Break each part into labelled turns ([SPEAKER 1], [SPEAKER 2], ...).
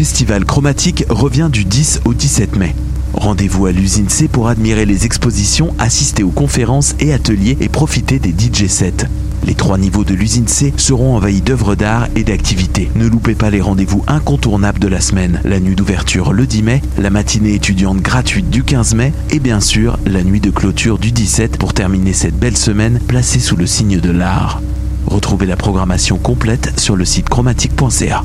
[SPEAKER 1] festival chromatique revient du 10 au 17 mai. Rendez-vous à l'usine C pour admirer les expositions, assister aux conférences et ateliers et profiter des DJ sets. Les trois niveaux de l'usine C seront envahis d'œuvres d'art et d'activités. Ne loupez pas les rendez-vous incontournables de la semaine. La nuit d'ouverture le 10 mai, la matinée étudiante gratuite du 15 mai et bien sûr la nuit de clôture du 17 pour terminer cette belle semaine placée sous le signe de l'art. Retrouvez la programmation complète sur le site chromatique.ca.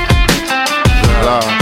[SPEAKER 2] ça.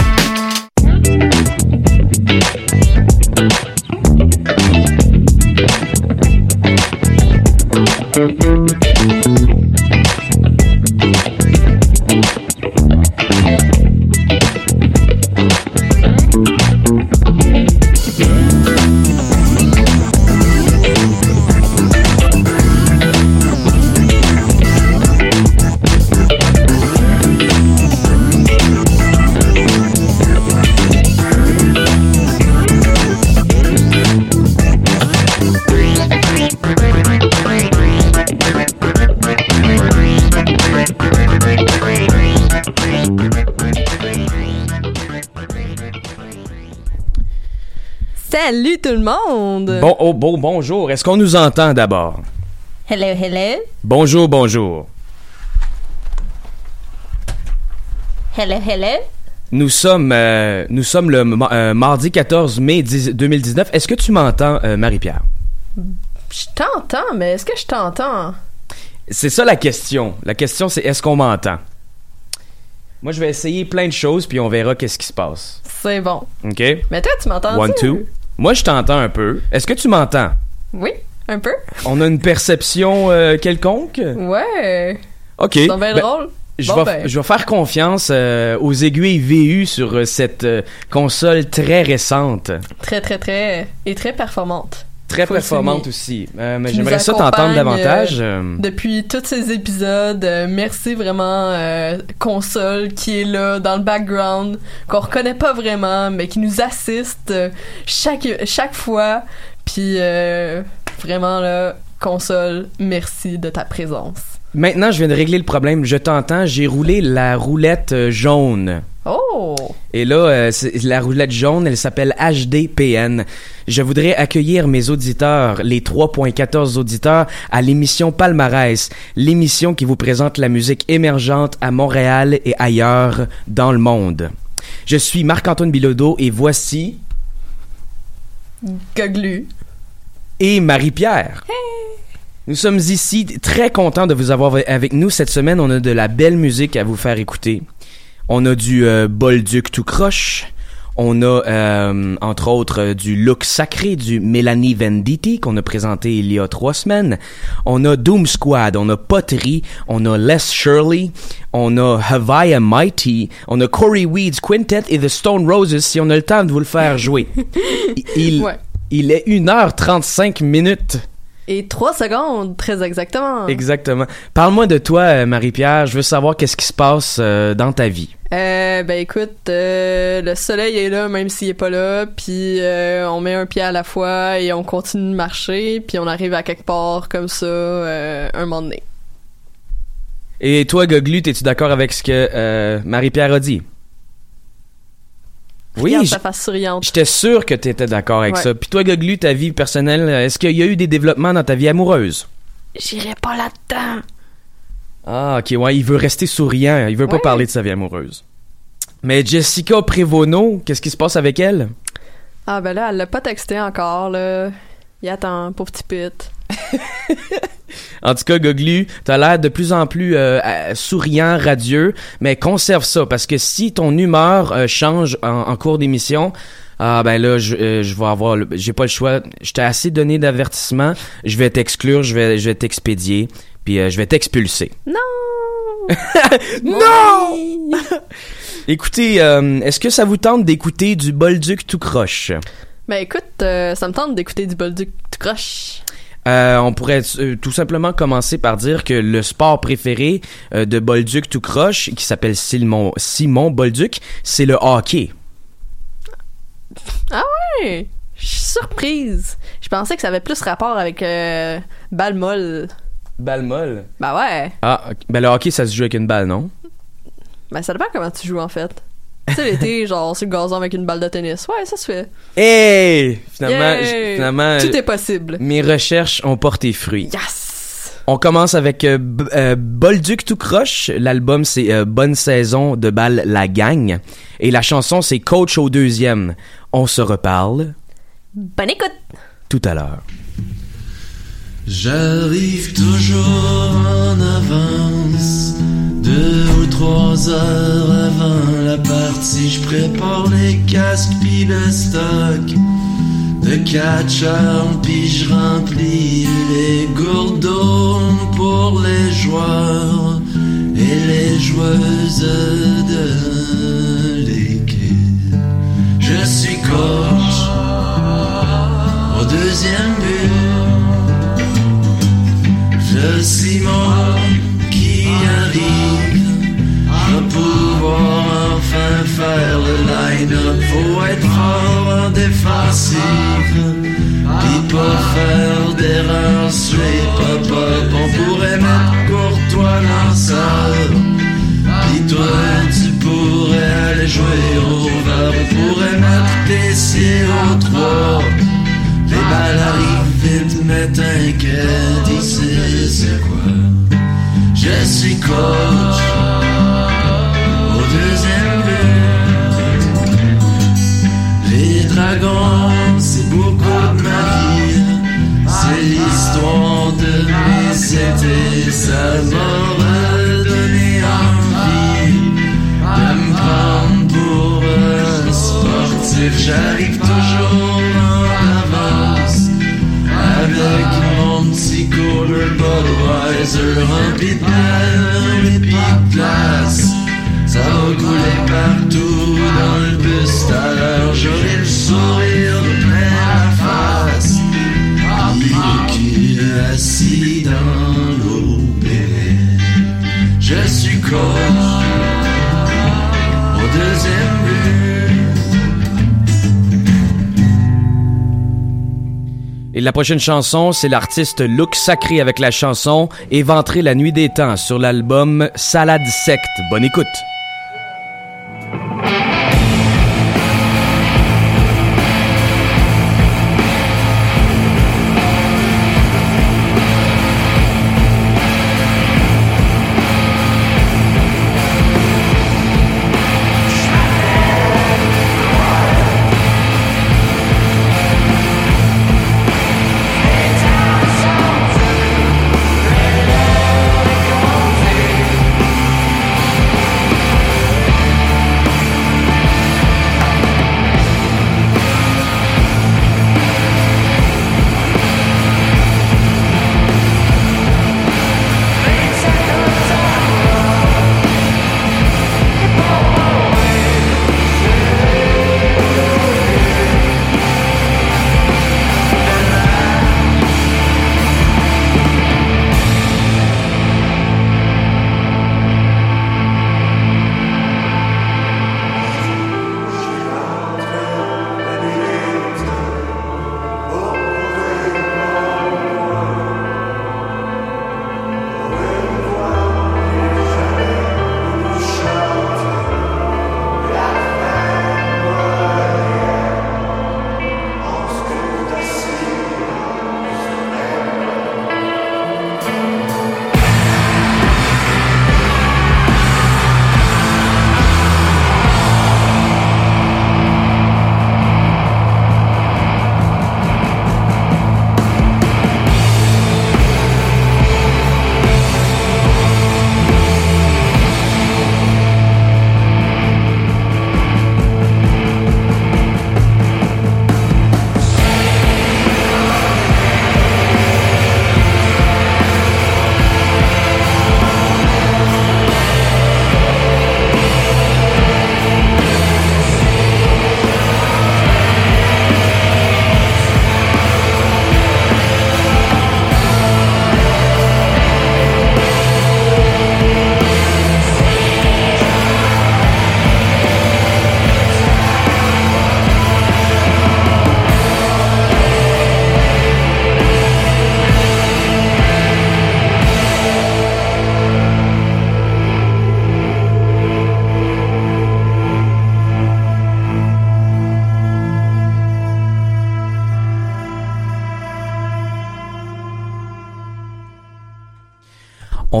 [SPEAKER 3] Salut tout le monde!
[SPEAKER 4] Bon, oh, bon, bonjour. Est-ce qu'on nous entend d'abord?
[SPEAKER 3] Hello, hello?
[SPEAKER 4] Bonjour, bonjour.
[SPEAKER 3] Hello, hello?
[SPEAKER 4] Nous sommes, euh, nous sommes le euh, mardi 14 mai 10 2019. Est-ce que tu m'entends, euh, Marie-Pierre?
[SPEAKER 3] Je t'entends, mais est-ce que je t'entends?
[SPEAKER 4] C'est ça la question. La question, c'est est-ce qu'on m'entend? Moi, je vais essayer plein de choses, puis on verra qu'est-ce qui se passe.
[SPEAKER 3] C'est bon.
[SPEAKER 4] OK?
[SPEAKER 3] Mais toi, tu m'entends?
[SPEAKER 4] One, two. Moi, je t'entends un peu. Est-ce que tu m'entends?
[SPEAKER 3] Oui, un peu.
[SPEAKER 4] On a une perception euh, quelconque?
[SPEAKER 3] Ouais.
[SPEAKER 4] OK.
[SPEAKER 3] C'est bien
[SPEAKER 4] Ben,
[SPEAKER 3] drôle.
[SPEAKER 4] Je,
[SPEAKER 3] Bon,
[SPEAKER 4] vais,
[SPEAKER 3] ben.
[SPEAKER 4] je vais faire confiance euh, aux aiguilles VU sur euh, cette console très récente.
[SPEAKER 3] Très, très, très. Et très performante.
[SPEAKER 4] Très
[SPEAKER 3] Faut
[SPEAKER 4] performante aussi. Euh, mais j'aimerais ça t'entendre davantage.
[SPEAKER 3] euh,
[SPEAKER 4] euh,
[SPEAKER 3] Depuis tous ces épisodes, euh, merci vraiment console qui est là dans le background, qu'on reconnaît pas vraiment, mais qui nous assiste chaque chaque fois. Puis vraiment là, console, merci de ta présence.
[SPEAKER 4] Maintenant, je viens de régler le problème. Je t'entends, j'ai roulé la roulette jaune.
[SPEAKER 3] Oh,
[SPEAKER 4] Et là, euh, la roulette jaune, elle s'appelle HDPN. Je voudrais accueillir mes auditeurs, les 3.14 auditeurs, à l'émission Palmarès, l'émission qui vous présente la musique émergente à Montréal et ailleurs dans le monde. Je suis Marc-Antoine Bilodeau et voici...
[SPEAKER 3] Goglu.
[SPEAKER 4] et Marie-Pierre. Nous sommes ici très contents de vous avoir avec nous. Cette semaine, on a de la belle musique à vous faire écouter. On a du euh, Bolduc tout croche. On a, euh, entre autres, euh, du look sacré du Mélanie Venditti qu'on a présenté il y a trois semaines. On a Doom Squad, on a Pottery, on a Les Shirley, on a Havaya Mighty, on a Corey Weeds Quintet et The Stone Roses si on a le temps de vous le faire jouer. Il,
[SPEAKER 3] Ouais.
[SPEAKER 4] il est 1h35 minutes.
[SPEAKER 3] Et 3 secondes, très exactement.
[SPEAKER 4] Exactement. Parle-moi de toi, euh, Marie-Pierre. Je veux savoir qu'est-ce qui se passe euh, dans ta vie.
[SPEAKER 3] Euh, ben écoute, euh, le soleil est là même s'il est pas là, puis on met un pied à la fois et on continue de marcher, puis on arrive à quelque part comme ça un moment donné.
[SPEAKER 4] Et toi, Goglu, es-tu d'accord avec ce que Marie-Pierre a dit? Oui,
[SPEAKER 3] Regarde
[SPEAKER 4] j-
[SPEAKER 3] sa face souriante.
[SPEAKER 4] j'étais sûr que tu étais d'accord avec
[SPEAKER 3] Ouais.
[SPEAKER 4] ça. Puis toi, Goglu, ta vie personnelle, euh, est-ce qu'il y a eu des développements dans ta vie amoureuse?
[SPEAKER 3] J'irai pas là-dedans.
[SPEAKER 4] Ah, ok, ouais, il veut rester souriant. Il veut pas
[SPEAKER 3] Ouais.
[SPEAKER 4] parler de sa vie amoureuse. Mais Jessica Prévono, qu'est-ce qui se passe avec elle?
[SPEAKER 3] Ah ben là, elle l'a pas texté encore, là. Il attend, pauvre petit pit.
[SPEAKER 4] En tout cas, Goglu, t'as l'air de plus en plus euh, souriant, radieux, mais conserve ça, parce que si ton humeur euh, change en, en cours d'émission, ah ben là, je, euh, je vais avoir, le- j'ai pas le choix. Je t'ai assez donné d'avertissement. Je vais t'exclure, je vais, je vais t'expédier, puis euh, je vais t'expulser.
[SPEAKER 3] Non!
[SPEAKER 4] Non! Écoutez, est-ce que ça vous tente d'écouter du Bolduc tout croche?
[SPEAKER 3] Ben écoute, ça me tente d'écouter du Bolduc tout croche.
[SPEAKER 4] Euh, on pourrait euh, tout simplement commencer par dire que le sport préféré euh, de Bolduc tout croche, qui s'appelle Simon, Simon Bolduc, c'est le hockey.
[SPEAKER 3] Ah ouais! Je suis surprise. Je pensais que ça avait plus rapport avec balle molle.
[SPEAKER 4] Balle molle?
[SPEAKER 3] Ben ouais.
[SPEAKER 4] Ah, ben le hockey, ça se joue avec une balle, non?
[SPEAKER 3] Ben ça dépend comment tu joues en fait. Tu sais, l'été, genre sur le gazon avec une balle de tennis. Ouais, ça se fait.
[SPEAKER 4] Hey! Finalement, j- finalement
[SPEAKER 3] Tout est possible.
[SPEAKER 4] mes recherches ont porté fruit.
[SPEAKER 3] Yes!
[SPEAKER 4] On commence avec euh, B- euh, Bolduc tout croche. L'album, c'est euh, Bonne saison de balle la gang. Et la chanson, c'est Coach au deuxième. On se reparle
[SPEAKER 3] Bonne écoute!
[SPEAKER 4] tout à l'heure.
[SPEAKER 5] J'arrive toujours en avance, deux ou trois heures avant la partie. Je prépare les casques pis le stock de catcheurs pis je remplis les gourdeaux pour les joueurs et les joueuses de l'équipe. Je suis coach au deuxième but. Je suis mon Faut être en défensive. Pis pas faire d'erreur straight pop-up. On pourrait mettre Courtois lanceur. Pis toi, tu pourrais aller jouer au verre. On pourrait mettre PC au 3. Les balles arrivent vite, mais t'inquiète, ici c'est quoi? Je suis coach au deuxième C'est beaucoup de ma vie. C'est l'histoire de mes étés, ça m'a redonné envie de me prendre pour un sportif. J'arrive toujours en avance avec mon petit cooler Budweiser rempli de et de glace. Ça couler partout dans le bus à l'heure. J'aurai le sourire plein la face. Puis le cul assis dans l'eau Je suis coach au deuxième but.
[SPEAKER 4] Et la prochaine chanson, c'est l'artiste Look Sacré avec la chanson Éventrer la nuit des temps sur l'album Salade Secte. Bonne écoute.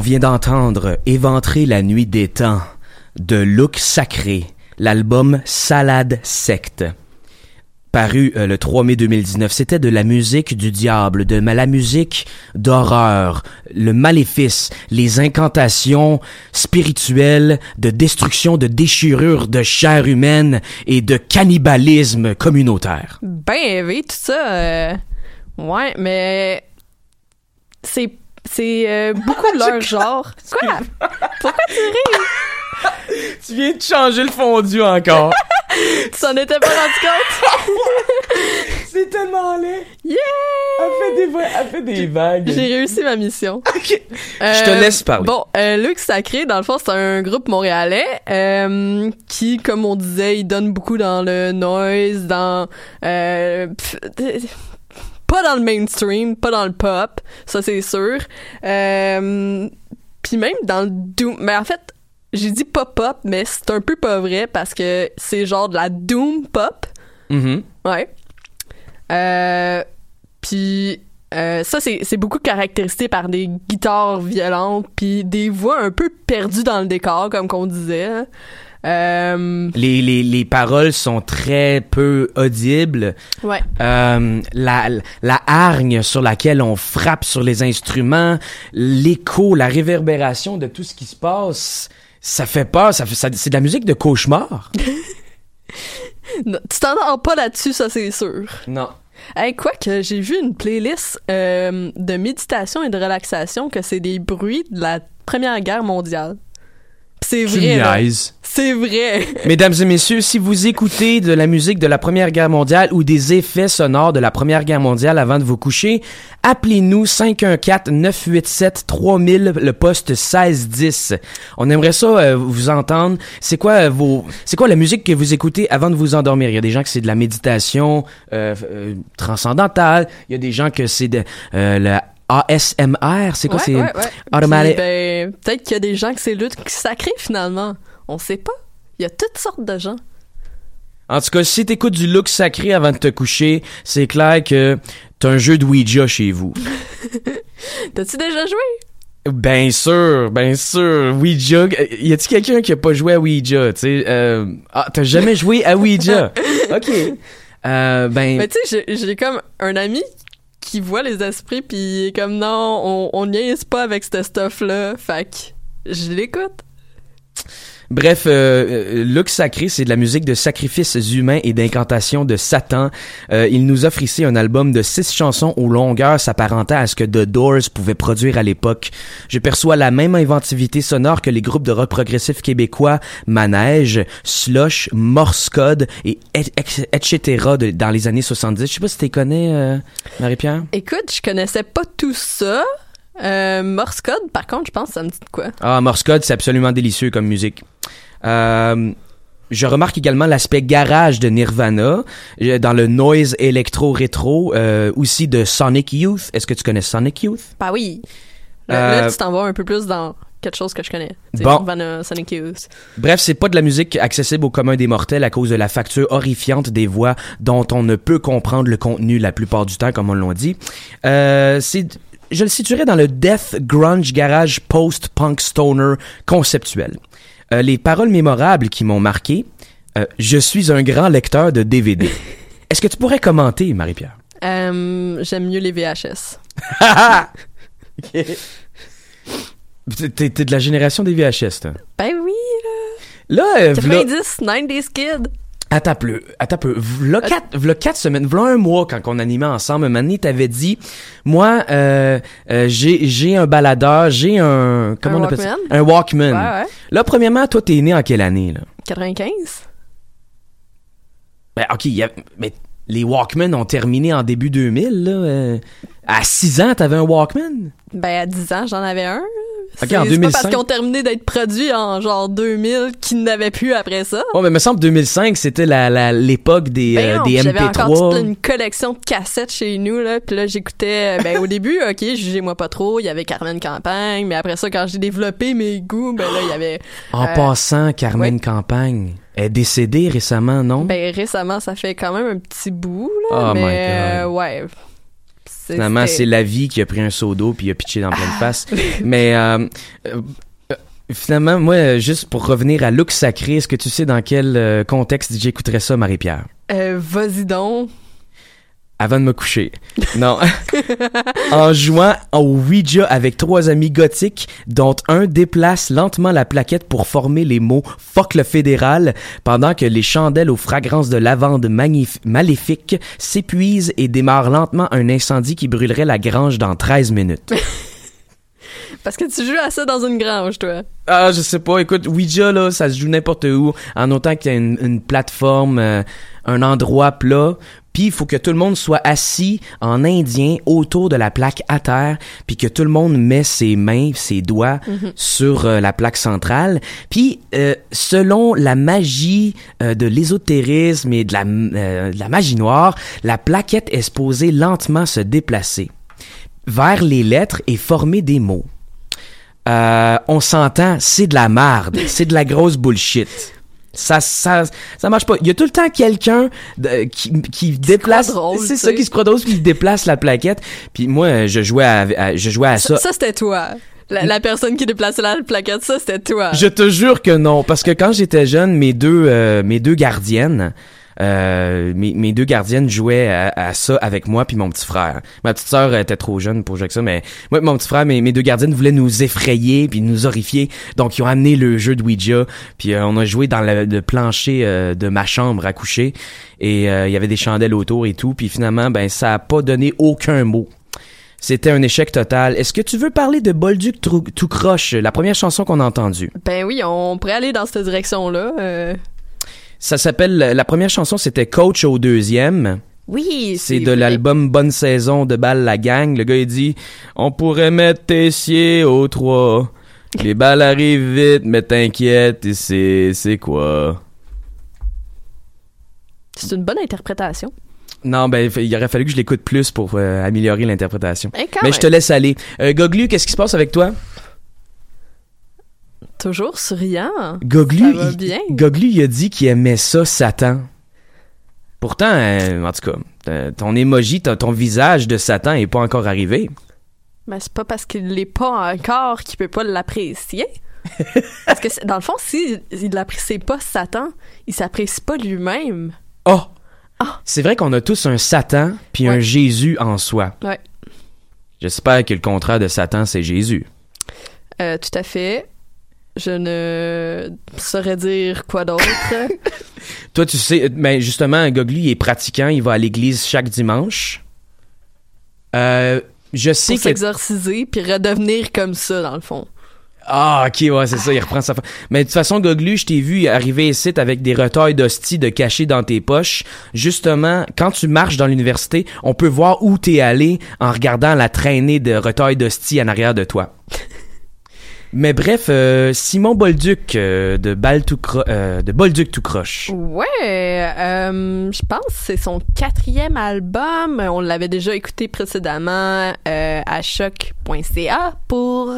[SPEAKER 4] On vient d'entendre Éventrer la nuit des temps de Look Sacré, l'album Salade Secte. Paru euh, le 3 mai 2019, c'était de la musique du diable, de la musique d'horreur, le maléfice, les incantations spirituelles de destruction, de déchirure de chair humaine et de cannibalisme communautaire.
[SPEAKER 3] Ben élevé, tout ça. euh, Ouais, mais. C'est. C'est euh, beaucoup de leur genre. Quoi? Pourquoi tu ris?
[SPEAKER 4] Tu viens de changer le fondu encore.
[SPEAKER 3] Tu t'en étais pas rendu compte?
[SPEAKER 4] C'est tellement laid.
[SPEAKER 3] Yeah!
[SPEAKER 4] Elle fait des, va- elle fait des vagues.
[SPEAKER 3] J'ai réussi ma mission.
[SPEAKER 4] Je te laisse parler.
[SPEAKER 3] Bon, euh, Luc Sacré, dans le fond, c'est un groupe montréalais euh, qui, comme on disait, il donne beaucoup dans le noise, dans... euh, pff, euh, pas dans le mainstream, pas dans le pop, ça c'est sûr. Euh, Puis même dans le doom... Mais en fait, j'ai dit pop pop, mais c'est un peu pas vrai parce que c'est genre de la doom pop.
[SPEAKER 4] Mhm.
[SPEAKER 3] Ouais. Euh, puis euh, ça, c'est c'est beaucoup caractérisé par des guitares violentes puis des voix un peu perdues dans le décor, comme qu'on disait. Euh,
[SPEAKER 4] Les, les, les paroles sont très peu audibles.
[SPEAKER 3] ouais.
[SPEAKER 4] Euh, la, la hargne sur laquelle on frappe sur les instruments, l'écho, la réverbération de tout ce qui se passe, ça fait peur. Ça ça- c'est de la musique de cauchemar.
[SPEAKER 3] Non, tu t'endors pas là-dessus, ça c'est sûr.
[SPEAKER 4] non.
[SPEAKER 3] Hey, quoi que j'ai vu une playlist euh, de méditation et de relaxation que c'est des bruits de la Première Guerre mondiale. C'est vrai. C'est vrai.
[SPEAKER 4] Mesdames et messieurs, si vous écoutez de la musique de la Première Guerre mondiale ou des effets sonores de la Première Guerre mondiale avant de vous coucher, appelez-nous 514-987-3000, le poste 1610. On aimerait ça euh, vous entendre. C'est quoi euh, vos, c'est quoi la musique que vous écoutez avant de vous endormir? Il y a des gens que c'est de la méditation euh, euh, transcendantale. Il y a des gens que c'est de euh, la ASMR. C'est quoi?
[SPEAKER 3] Ouais,
[SPEAKER 4] c'est
[SPEAKER 3] ouais, ouais.
[SPEAKER 4] automatic-
[SPEAKER 3] ben, peut-être qu'il y a des gens que c'est lutte sacré finalement. On sait pas. Il y a toutes sortes de gens.
[SPEAKER 4] En tout cas, si t'écoutes du look sacré avant de te coucher, c'est clair que t'as un jeu de Ouija chez vous.
[SPEAKER 3] T'as-tu déjà joué?
[SPEAKER 4] Ben sûr, ben sûr. Ouija, y a-t-il quelqu'un qui a pas joué à Ouija? Euh, ah, t'as jamais joué à Ouija? OK. Euh, ben,
[SPEAKER 3] Mais tu sais, j'ai- j'ai comme un ami qui voit les esprits puis comme non, on, on niaise pas avec ce stuff-là. Fait que je l'écoute.
[SPEAKER 4] Bref, euh, euh, sacré, c'est de la musique de sacrifices humains et d'incantations de Satan. Euh, il nous offre ici un album de six chansons aux longueurs s'apparentant à ce que The Doors pouvait produire à l'époque. Je perçois la même inventivité sonore que les groupes de rock progressif québécois Manège, Slush, Morse Code et etc. dans les années 70. Je sais pas si tu connais, euh, Marie-Pierre?
[SPEAKER 3] Écoute, je connaissais pas tout ça. Euh, Morse code, par contre, je pense ça me dit de quoi.
[SPEAKER 4] Ah, Morse Code, c'est absolument délicieux comme musique. Euh, je remarque également l'aspect garage de Nirvana, euh, dans le noise électro-rétro, euh, aussi de Sonic Youth. Est-ce que tu connais Sonic Youth?
[SPEAKER 3] Bah oui. Là, là, tu t'en vas un peu plus dans quelque chose que je connais.
[SPEAKER 4] Bon.
[SPEAKER 3] Nirvana, Sonic Youth.
[SPEAKER 4] Bref, c'est pas de la musique accessible au commun des mortels à cause de la facture horrifiante des voix dont on ne peut comprendre le contenu la plupart du temps, comme on l'a dit. Euh, c'est, je le situerais dans le death grunge garage post-punk stoner conceptuel. Euh, les paroles mémorables qui m'ont marqué. euh, je suis un grand lecteur de DVD. Est-ce que tu pourrais commenter, Marie-Pierre?
[SPEAKER 3] Euh, J'aime mieux les VHS.
[SPEAKER 4] T'es, de la génération des VHS, toi.
[SPEAKER 3] Ben oui,
[SPEAKER 4] Là, v'là-
[SPEAKER 3] 90, 90s kid.
[SPEAKER 4] Attends peu, attends peu. V'là quatre, v'là quatre semaines, v'là un mois quand on animait ensemble, donné, t'avais dit, moi, euh, euh, j'ai, j'ai un baladeur, j'ai un, comment
[SPEAKER 3] Un
[SPEAKER 4] on appelle ça?
[SPEAKER 3] Walkman?
[SPEAKER 4] Un Walkman.
[SPEAKER 3] Ouais, ouais.
[SPEAKER 4] Là, premièrement, toi, t'es né en quelle année, là?
[SPEAKER 3] 95?
[SPEAKER 4] Ben, ok, y a- mais les Walkman ont terminé en début 2000, là. euh, à 6 ans, t'avais un Walkman?
[SPEAKER 3] Ben, à 10 ans, j'en avais un.
[SPEAKER 4] Ok,
[SPEAKER 3] C'est-
[SPEAKER 4] en
[SPEAKER 3] c'est
[SPEAKER 4] 2005.
[SPEAKER 3] pas parce qu'ils ont terminé d'être produits en genre 2000 qu'ils n'avaient plus après ça.
[SPEAKER 4] Oh, mais me semble 2005, c'était la, l'époque des,
[SPEAKER 3] Ben
[SPEAKER 4] euh, des
[SPEAKER 3] puis J'avais encore
[SPEAKER 4] MP3.
[SPEAKER 3] toute une collection de cassettes chez nous, là. Puis là, j'écoutais... euh, Ben, au début, OK, jugez-moi pas trop, il y avait Carmen Campagne. Mais après ça, quand j'ai développé mes goûts, ben là, il y avait...
[SPEAKER 4] En
[SPEAKER 3] euh,
[SPEAKER 4] passant, Carmen Campagne est décédée récemment, non?
[SPEAKER 3] Ben, récemment, ça fait quand même un petit bout, là.
[SPEAKER 4] Oh my
[SPEAKER 3] mais,
[SPEAKER 4] God.
[SPEAKER 3] euh, ouais.
[SPEAKER 4] Finalement, c'est la vie qui a pris un seau d'eau puis il a pitché dans pleine face. Mais euh, euh, euh, finalement, moi, juste pour revenir à Look Sacré, est-ce que tu sais dans quel contexte j'écouterais ça, Marie-Pierre?
[SPEAKER 3] Euh, Vas-y donc.
[SPEAKER 4] Avant de me coucher. Non. en jouant au Ouija avec trois amis gothiques, dont un déplace lentement la plaquette pour former les mots Fuck le fédéral, pendant que les chandelles aux fragrances de lavande magnif- maléfiques s'épuisent et démarrent lentement un incendie qui brûlerait la grange dans 13 minutes.
[SPEAKER 3] Parce que tu joues à ça dans une grange, toi.
[SPEAKER 4] Ah, je sais pas. Écoute, Ouija, là, ça se joue n'importe où, en autant qu'il y a une, une plateforme, euh, un endroit plat. Puis il faut que tout le monde soit assis en indien autour de la plaque à terre, puis que tout le monde met ses mains, ses doigts
[SPEAKER 6] Mhm.
[SPEAKER 4] sur euh, la plaque centrale. Puis euh, selon la magie euh, de l'ésotérisme et de la, de la magie noire, la plaquette est supposée lentement se déplacer vers les lettres et former des mots. On s'entend, c'est de la marde, c'est de la grosse bullshit. Ça, ça, ça marche pas. Il y a tout le temps quelqu'un qui, qui déplace. C'est ça qui se croit drôle, qui déplace la plaquette. Puis moi, je jouais à, à- je jouais à ça.
[SPEAKER 3] Ça, c'était toi. La, la personne qui déplaçait la plaquette, ça, c'était toi.
[SPEAKER 4] Je te jure que non, parce que quand j'étais jeune, mes deux, euh, mes deux gardiennes, euh, mes, deux gardiennes jouaient à, à ça avec moi puis mon petit frère. Ma petite sœur était trop jeune pour jouer avec ça, mais moi mon petit frère, mes, mes deux gardiennes voulaient nous effrayer puis nous horrifier, donc ils ont amené le jeu de Ouija, puis euh, on a joué dans le, plancher euh, de ma chambre à coucher et il y avait des chandelles autour et tout, puis finalement, ben ça a pas donné aucun mot. C'était un échec total. Est-ce que tu veux parler de Bolduc tout croche, la première chanson qu'on a entendue?
[SPEAKER 3] Ben oui, on pourrait aller dans cette direction-là.
[SPEAKER 4] Ça s'appelle, la première chanson c'était Coach au deuxième.
[SPEAKER 3] Oui,
[SPEAKER 4] C'est de l'album Bonne saison de Balle la gang. Le gars il dit On pourrait mettre Tessier au 3. Les balles arrivent vite, mais t'inquiète, et c'est c'est quoi
[SPEAKER 3] C'est une bonne interprétation.
[SPEAKER 4] Non, ben il aurait fallu que je l'écoute plus pour euh, améliorer l'interprétation.
[SPEAKER 3] Eh,
[SPEAKER 4] Mais
[SPEAKER 3] même.
[SPEAKER 4] je te laisse aller. Euh, Goglu, qu'est-ce qui se passe avec toi?
[SPEAKER 3] Toujours souriant.
[SPEAKER 4] Goglu,
[SPEAKER 3] Ça va
[SPEAKER 4] il-
[SPEAKER 3] bien.
[SPEAKER 4] Goglu, il a dit qu'il aimait ça, Satan. Pourtant, euh, en tout cas, euh, ton emoji, ton, visage de Satan est pas encore arrivé.
[SPEAKER 3] Mais c'est pas parce qu'il l'est pas encore qu'il peut pas l'apprécier. parce que dans le fond, si il l'apprécie pas Satan, il s'apprécie pas lui-même.
[SPEAKER 4] Oh! C'est vrai qu'on a tous un Satan puis un Jésus en soi.
[SPEAKER 3] Ouais.
[SPEAKER 4] J'espère que le contraire de Satan, c'est Jésus.
[SPEAKER 3] Euh, tout à fait. Je ne saurais dire quoi d'autre.
[SPEAKER 4] Toi, tu sais, ben justement, Goglu, il est pratiquant, il va à l'église chaque dimanche. Euh, je sais
[SPEAKER 3] pour
[SPEAKER 4] que...
[SPEAKER 3] s'exorciser puis redevenir comme ça, dans le fond.
[SPEAKER 4] Ah, ok, ouais, c'est ça, il reprend sa... Mais de toute façon, Goglu, je t'ai vu arriver ici avec des retailles d'hostie de cachés dans tes poches. Justement, quand tu marches dans l'université, on peut voir où t'es allé en regardant la traînée de retailles d'hostie en arrière de toi. Mais bref, euh, Simon Bolduc euh, de, Bal Cro- euh, de Bolduc tout croche.
[SPEAKER 3] Ouais, euh, je pense c'est son quatrième album. On l'avait déjà écouté précédemment euh, à choc.ca pour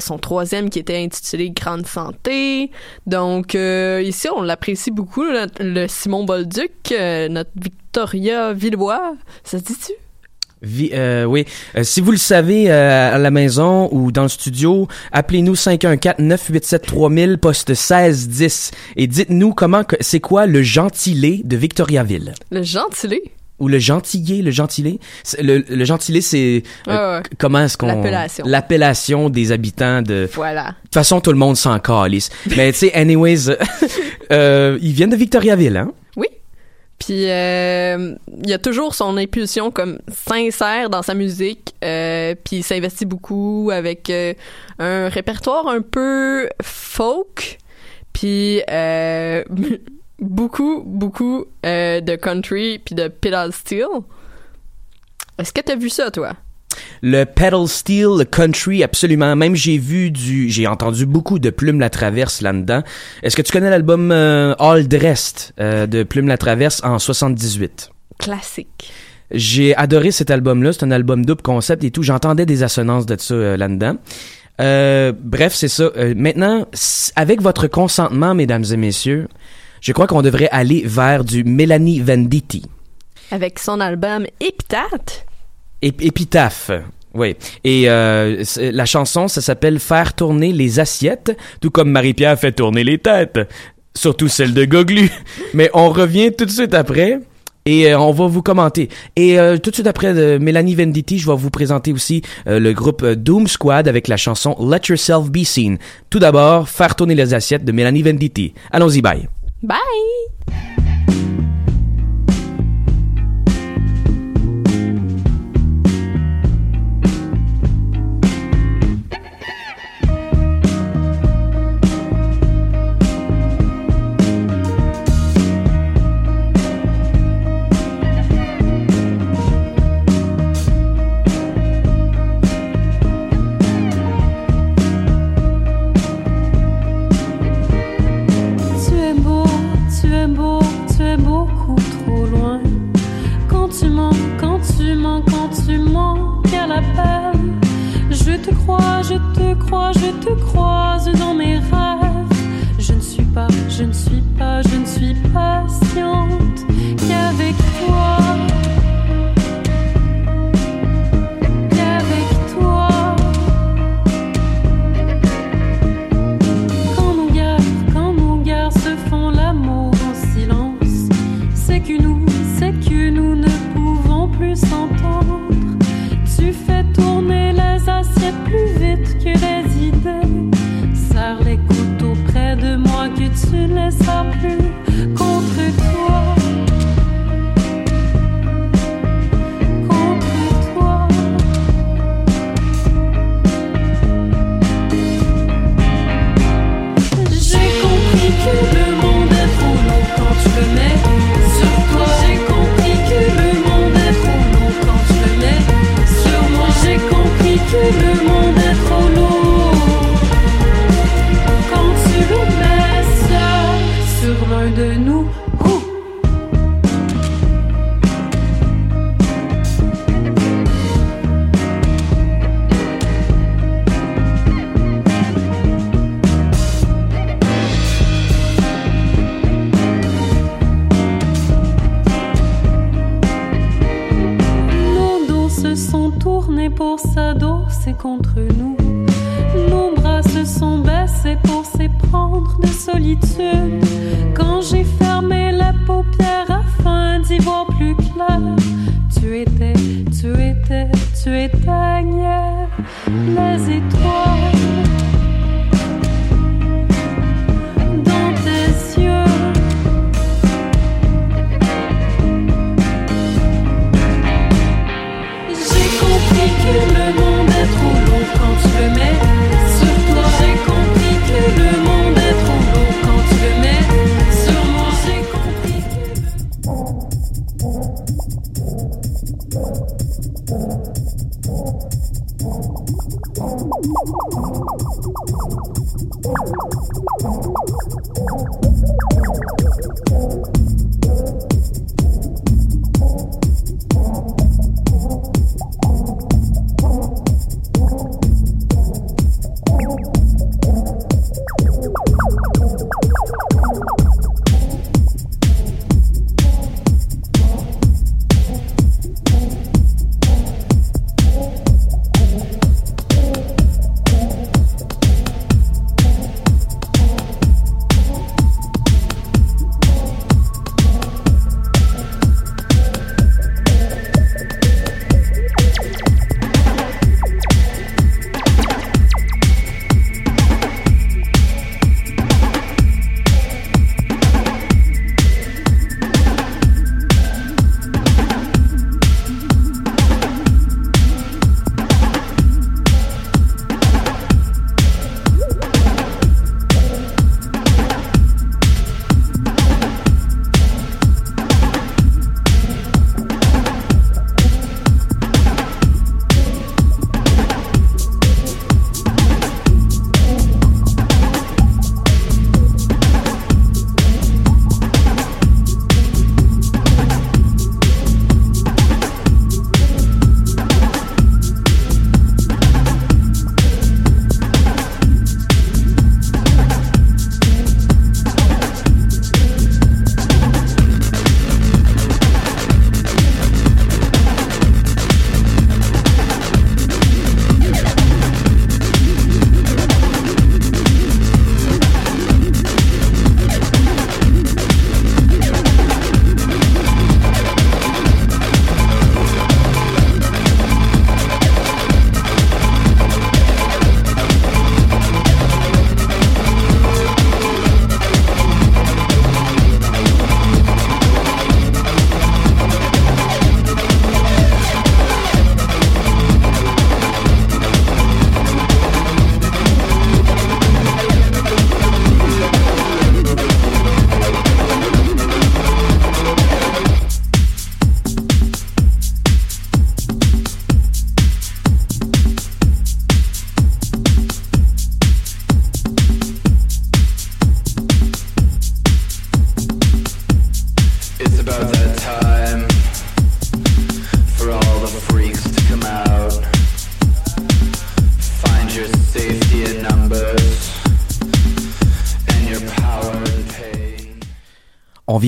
[SPEAKER 3] son troisième qui était intitulé Grande Santé. Donc ici, on l'apprécie beaucoup, le, Simon Bolduc, notre Victoria Villevoix. Ça se dit-tu?
[SPEAKER 4] Vi- euh, oui. Euh, si vous le savez euh, à la maison ou dans le studio, appelez-nous 514-987-3000, poste 1610 et dites-nous comment, c'est quoi le gentilé de Victoriaville?
[SPEAKER 3] Le gentilé?
[SPEAKER 4] Ou le gentilé, le gentilé? Le, le gentilé, c'est euh,
[SPEAKER 3] Ouais,
[SPEAKER 4] comment est-ce qu'on
[SPEAKER 3] L'appellation.
[SPEAKER 4] l'appellation des habitants de. De
[SPEAKER 3] Voilà.
[SPEAKER 4] toute façon, tout le monde s'en calisse. Mais tu sais, anyways, euh, ils viennent de Victoriaville, hein?
[SPEAKER 3] Puis euh, il y a toujours son impulsion comme sincère dans sa musique. Euh, puis il s'investit beaucoup avec euh, un répertoire un peu folk. Puis euh, beaucoup, beaucoup de country puis de pedal steel. Est-ce que t'as vu ça, toi?
[SPEAKER 4] Le pedal steel, le country, absolument. Même j'ai vu du, j'ai entendu beaucoup de Plume la Traverse là-dedans. Est-ce que tu connais l'album euh, All Dressed euh, de Plume la Traverse en 78?
[SPEAKER 3] Classique.
[SPEAKER 4] J'ai adoré cet album-là. C'est un album double concept et tout. J'entendais des assonances de ça euh, là-dedans. Euh, bref, c'est ça. Maintenant, avec votre consentement, mesdames et messieurs, je crois qu'on devrait aller vers du Melanie Venditti.
[SPEAKER 3] Avec son album Epitaph.
[SPEAKER 4] Épitaphe. Oui. Et euh, la chanson, ça s'appelle Faire tourner les assiettes, tout comme Marie-Pierre fait tourner les têtes, surtout celle de Goglu. Mais on revient tout de suite après. Et euh, on va vous commenter. Et euh, tout de suite après euh, Mélanie Venditti, je vais vous présenter aussi euh, le groupe Doom Squad avec la chanson Let Yourself Be Seen. Tout d'abord, faire tourner les assiettes de Mélanie Venditti. Allons-y, bye.
[SPEAKER 7] Bye.
[SPEAKER 6] je ne suis pas, je ne quand j'ai fermé la paupière afin d'y voir plus clair, tu étais, tu étais, tu
[SPEAKER 4] étais.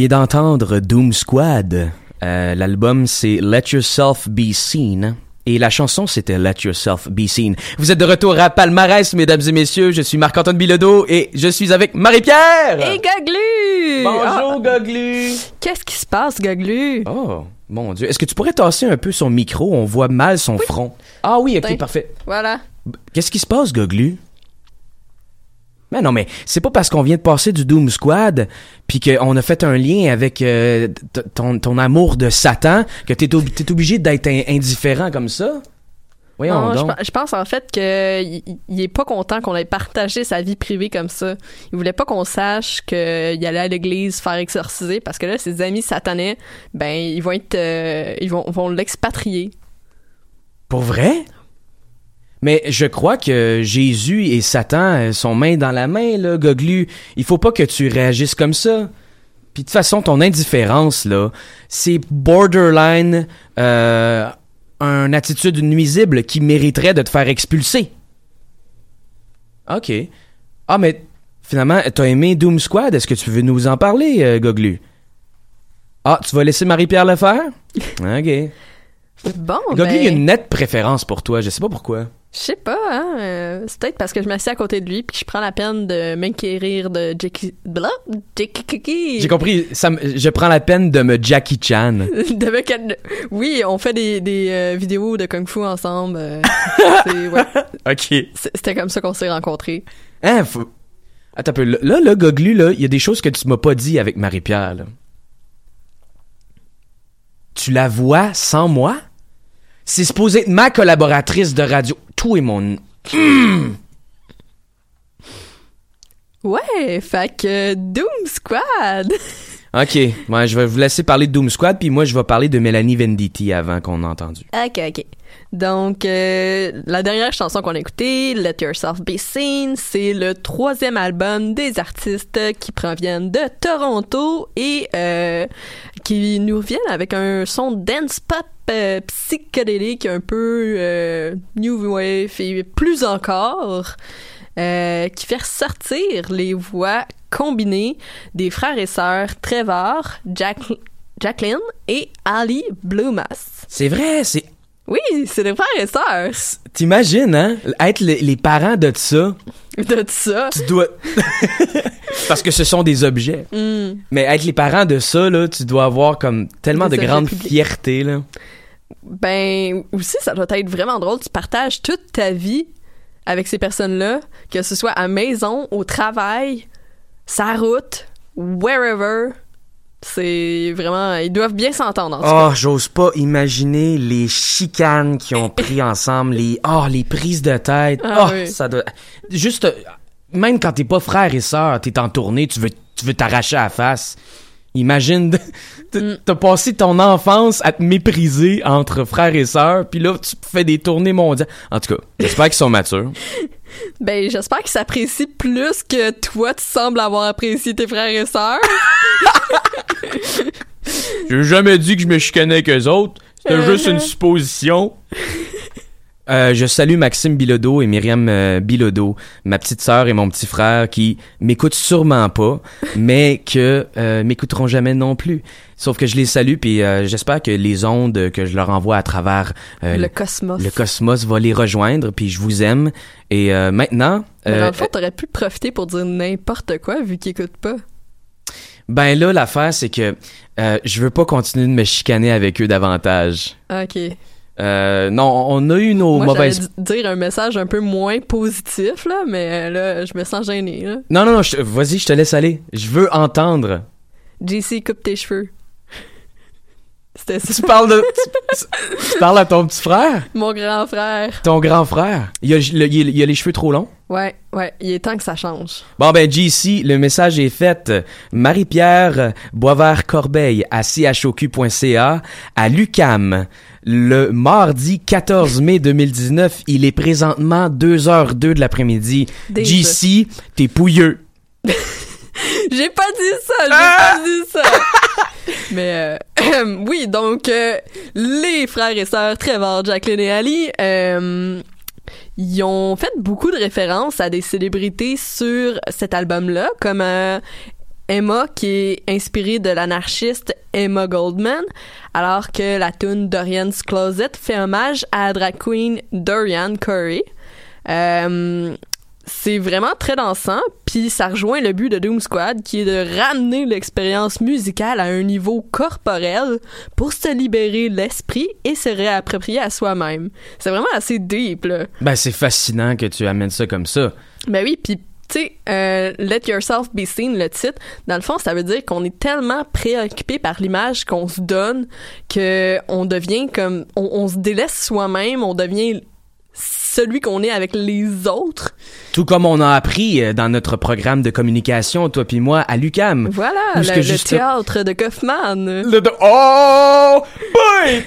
[SPEAKER 4] D'entendre Doom Squad. Euh, L'album, c'est Let Yourself Be Seen. Et la chanson, c'était Let Yourself Be Seen. Vous êtes de retour à Palmarès, mesdames et messieurs. Je suis Marc-Antoine Bilodeau et je suis avec Marie-Pierre.
[SPEAKER 3] Et Gaglu!
[SPEAKER 4] Bonjour,
[SPEAKER 3] Ah,
[SPEAKER 4] Goglu.
[SPEAKER 3] Qu'est-ce qui se passe, Gaglu?
[SPEAKER 4] Oh, mon Dieu. Est-ce que tu pourrais tasser un peu son micro? On voit mal son front. Ah oui, ok, parfait.
[SPEAKER 3] Voilà.
[SPEAKER 4] Qu'est-ce qui se passe, Goglu? Mais non, mais c'est pas parce qu'on vient de passer du Doom Squad, puis qu'on a fait un lien avec euh, ton, ton amour de Satan, que t'es ob- obligé d'être in- indifférent comme ça? Voyons
[SPEAKER 3] Non,
[SPEAKER 4] donc.
[SPEAKER 3] je pense en fait qu'il il est pas content qu'on ait partagé sa vie privée comme ça. Il voulait pas qu'on sache qu'il allait à l'église faire exorciser parce que là, ses amis satanais, ben, ils vont être. euh, ils vont, vont l'expatrier.
[SPEAKER 4] Pour vrai? Mais je crois que Jésus et Satan euh, sont main dans la main, là, Goglu. Il faut pas que tu réagisses comme ça. Puis de toute façon, ton indifférence, là, c'est borderline euh, une attitude nuisible qui mériterait de te faire expulser. OK. Ah, mais finalement, t'as aimé Doom Squad? Est-ce que tu veux nous en parler, euh, Goglu? Ah, tu vas laisser Marie-Pierre le faire? OK.
[SPEAKER 3] Bon,
[SPEAKER 4] Goglu, il y a
[SPEAKER 3] ben,
[SPEAKER 4] une nette préférence pour toi. Je sais pas pourquoi.
[SPEAKER 3] Je sais pas, hein. euh, c'est peut-être parce que je m'assieds à côté de lui puis que je prends la peine de m'inquérir de Jackie. Blah, Jackie.
[SPEAKER 4] J'ai compris. Ça me- je prends la peine de me Jackie Chan.
[SPEAKER 3] De me cal- Oui, on fait des, des euh, vidéos de Kung Fu ensemble. euh, ouais.
[SPEAKER 4] OK.
[SPEAKER 3] C'était comme ça qu'on s'est rencontrés.
[SPEAKER 4] Hein, faut... Attends un peu. Là, là, Goglu, là, il y a des choses que tu m'as pas dit avec Marie-Pierre. Tu la vois sans moi? C'est supposé être ma collaboratrice de radio. Tout est mon...
[SPEAKER 3] Ouais, fait que Doom Squad.
[SPEAKER 4] OK. Ouais, je vais vous laisser parler de Doom Squad, puis moi, je vais parler de Mélanie Venditti avant qu'on ait entendu.
[SPEAKER 3] ok, ok. Donc, euh, la dernière chanson qu'on a écoutée, Let Yourself Be Seen, c'est le troisième album des artistes qui proviennent de Toronto et euh, qui nous reviennent avec un son dance pop euh, psychédélique un peu euh, new wave et plus encore. qui fait ressortir les voix combinées des frères et sœurs Trevor, Jack, Jacqueline et Ali Blumas.
[SPEAKER 4] C'est vrai, c'est...
[SPEAKER 3] Oui, c'est des frères et sœurs.
[SPEAKER 4] T'imagines, hein? Être les, les parents de ça,
[SPEAKER 3] De ça.
[SPEAKER 4] tu dois... Parce que ce sont des objets.
[SPEAKER 3] Hmm.
[SPEAKER 4] Mais être les parents de ça, là, tu dois avoir comme tellement
[SPEAKER 3] Des
[SPEAKER 4] de
[SPEAKER 3] objets
[SPEAKER 4] grande
[SPEAKER 3] publics.
[SPEAKER 4] fierté, là.
[SPEAKER 3] Ben, aussi, ça doit être vraiment drôle. Tu partages toute ta vie avec ces personnes-là, que ce soit à maison, au travail, sa route, wherever. C'est vraiment. Ils doivent bien s'entendre, en.
[SPEAKER 4] Oh, j'ose pas imaginer les chicanes qu'ils ont pris ensemble, les oh, les prises de tête.
[SPEAKER 3] Ah
[SPEAKER 4] oh,
[SPEAKER 3] oui.
[SPEAKER 4] ça doit juste même quand t'es pas frère et sœur, t'es en tournée, tu veux tu veux t'arracher à la face. Imagine
[SPEAKER 3] Mm.
[SPEAKER 4] t'as passé ton enfance à te mépriser entre frères et sœurs, puis là tu fais des tournées mondiales. En tout cas, j'espère qu'ils sont matures.
[SPEAKER 3] Ben, j'espère qu'ils s'apprécient plus que toi, tu sembles avoir apprécié tes frères et sœurs.
[SPEAKER 4] J'ai jamais dit que je me chicanais avec eux autres. C'était
[SPEAKER 3] Uh-huh.
[SPEAKER 4] juste une supposition. Euh, je salue Maxime Bilodeau et Myriam euh, Bilodeau, ma petite sœur et mon petit frère qui m'écoutent sûrement pas, mais que euh, m'écouteront jamais non plus. Sauf que je les salue puis euh, j'espère que les ondes que je leur envoie à travers euh,
[SPEAKER 3] le cosmos.
[SPEAKER 4] le cosmos va les rejoindre puis je vous aime et euh, maintenant
[SPEAKER 3] Mais dans
[SPEAKER 4] euh,
[SPEAKER 3] le fond, t'aurais pu profiter pour dire n'importe quoi vu qu'ils écoutent pas.
[SPEAKER 4] ben là l'affaire c'est que euh, je veux pas continuer de me chicaner avec eux davantage.
[SPEAKER 3] Ok.
[SPEAKER 4] Euh, non, on a eu nos
[SPEAKER 3] Moi,
[SPEAKER 4] mauvaises.
[SPEAKER 3] j'allais di- dire un message un peu moins positif, là, mais euh, là, je me sens gênée, là.
[SPEAKER 4] Non, non, non, vas-y, je te laisse aller. Je veux entendre.
[SPEAKER 3] JC, coupe tes cheveux. C'était ça.
[SPEAKER 4] Tu parles de. tu, tu parles à ton petit frère?
[SPEAKER 3] Mon grand frère.
[SPEAKER 4] Ton grand frère? Il a, le- il a- il a les cheveux trop longs?
[SPEAKER 3] Ouais, ouais, il est temps que ça change.
[SPEAKER 4] Bon, ben, JC, le message est fait. Marie-Pierre Boisvert-Corbeil à choq.ca à l'UCAM. Le mardi 14 mai 2019, il est présentement 2h02 de l'après-midi. JC, t'es pouilleux.
[SPEAKER 3] J'ai pas dit ça, j'ai pas dit ça. Mais euh, oui, donc euh, les frères et sœurs Trevor, Jacqueline et Ali, euh, ils ont fait beaucoup de références à des célébrités sur cet album-là, comme Emma qui est inspirée de l'anarchiste Emma Goldman, alors que la tune Dorian's Closet fait hommage à la drag queen Dorian Curry. C'est vraiment très dansant, puis ça rejoint le but de Doom Squad, qui est de ramener l'expérience musicale à un niveau corporel pour se libérer l'esprit et se réapproprier à soi-même. C'est vraiment assez deep, là.
[SPEAKER 4] Ben, c'est fascinant que tu amènes ça comme ça.
[SPEAKER 3] Ben oui, puis tu sais, euh, Let Yourself Be Seen, le titre, dans le fond, ça veut dire qu'on est tellement préoccupé par l'image qu'on se donne que on devient comme, on, on se délaisse soi-même, on devient celui qu'on est avec les autres.
[SPEAKER 4] Tout comme on a appris euh, dans notre programme de communication, toi puis moi, à l'UCAM.
[SPEAKER 3] Voilà, le, le
[SPEAKER 4] juste-
[SPEAKER 3] théâtre de Kaufman.
[SPEAKER 4] Le de- Oh!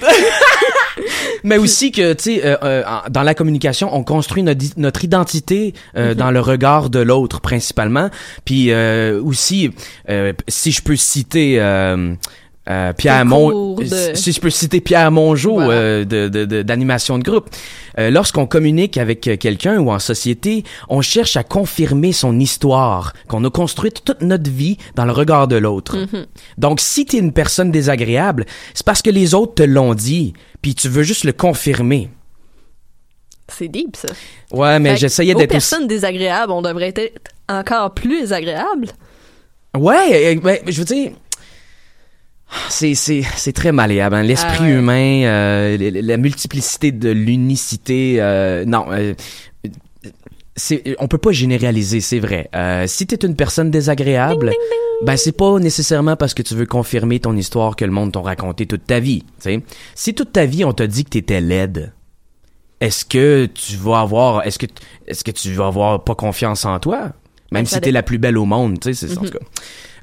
[SPEAKER 4] Mais aussi que, tu sais, euh, euh, dans la communication, on construit notre, notre identité euh, dans le regard de l'autre, principalement. Puis aussi, si je peux citer... euh, Pierre Mon
[SPEAKER 3] de-
[SPEAKER 4] si je peux citer Pierre Mongeau
[SPEAKER 3] Voilà.
[SPEAKER 4] euh, de de- de- d'animation de, groupe Euh, lorsqu'on communique avec euh, quelqu'un ou en société on cherche à confirmer son histoire qu'on a construite toute notre vie dans le regard de l'autre
[SPEAKER 3] Mhm.
[SPEAKER 4] donc, si t'es une personne désagréable, c'est parce que les autres te l'ont dit, puis tu veux juste le confirmer.
[SPEAKER 3] C'est deep, ça.
[SPEAKER 4] Ouais, mais j'essayais
[SPEAKER 3] aux
[SPEAKER 4] d'être aussi...
[SPEAKER 3] personnes désagréables, on devrait être encore plus désagréable.
[SPEAKER 4] Ouais, ouais, je veux dire... C'est, c'est, c'est très malléable. hein. L'esprit
[SPEAKER 3] Ah ouais.
[SPEAKER 4] humain, euh, la, la multiplicité de l'unicité... euh, non, euh, c'est, on peut pas généraliser, c'est vrai. Euh, si t'es une personne désagréable, ben c'est pas nécessairement parce que tu veux confirmer ton histoire que le monde t'a raconté toute ta vie. tu sais. Si toute ta vie on t'a dit que t'étais laide, est-ce que tu vas avoir, est-ce que, est-ce que tu vas avoir pas confiance en toi, même si t'es la plus belle au monde, tu sais, c'est ça en
[SPEAKER 3] Mhm.
[SPEAKER 4] tout cas.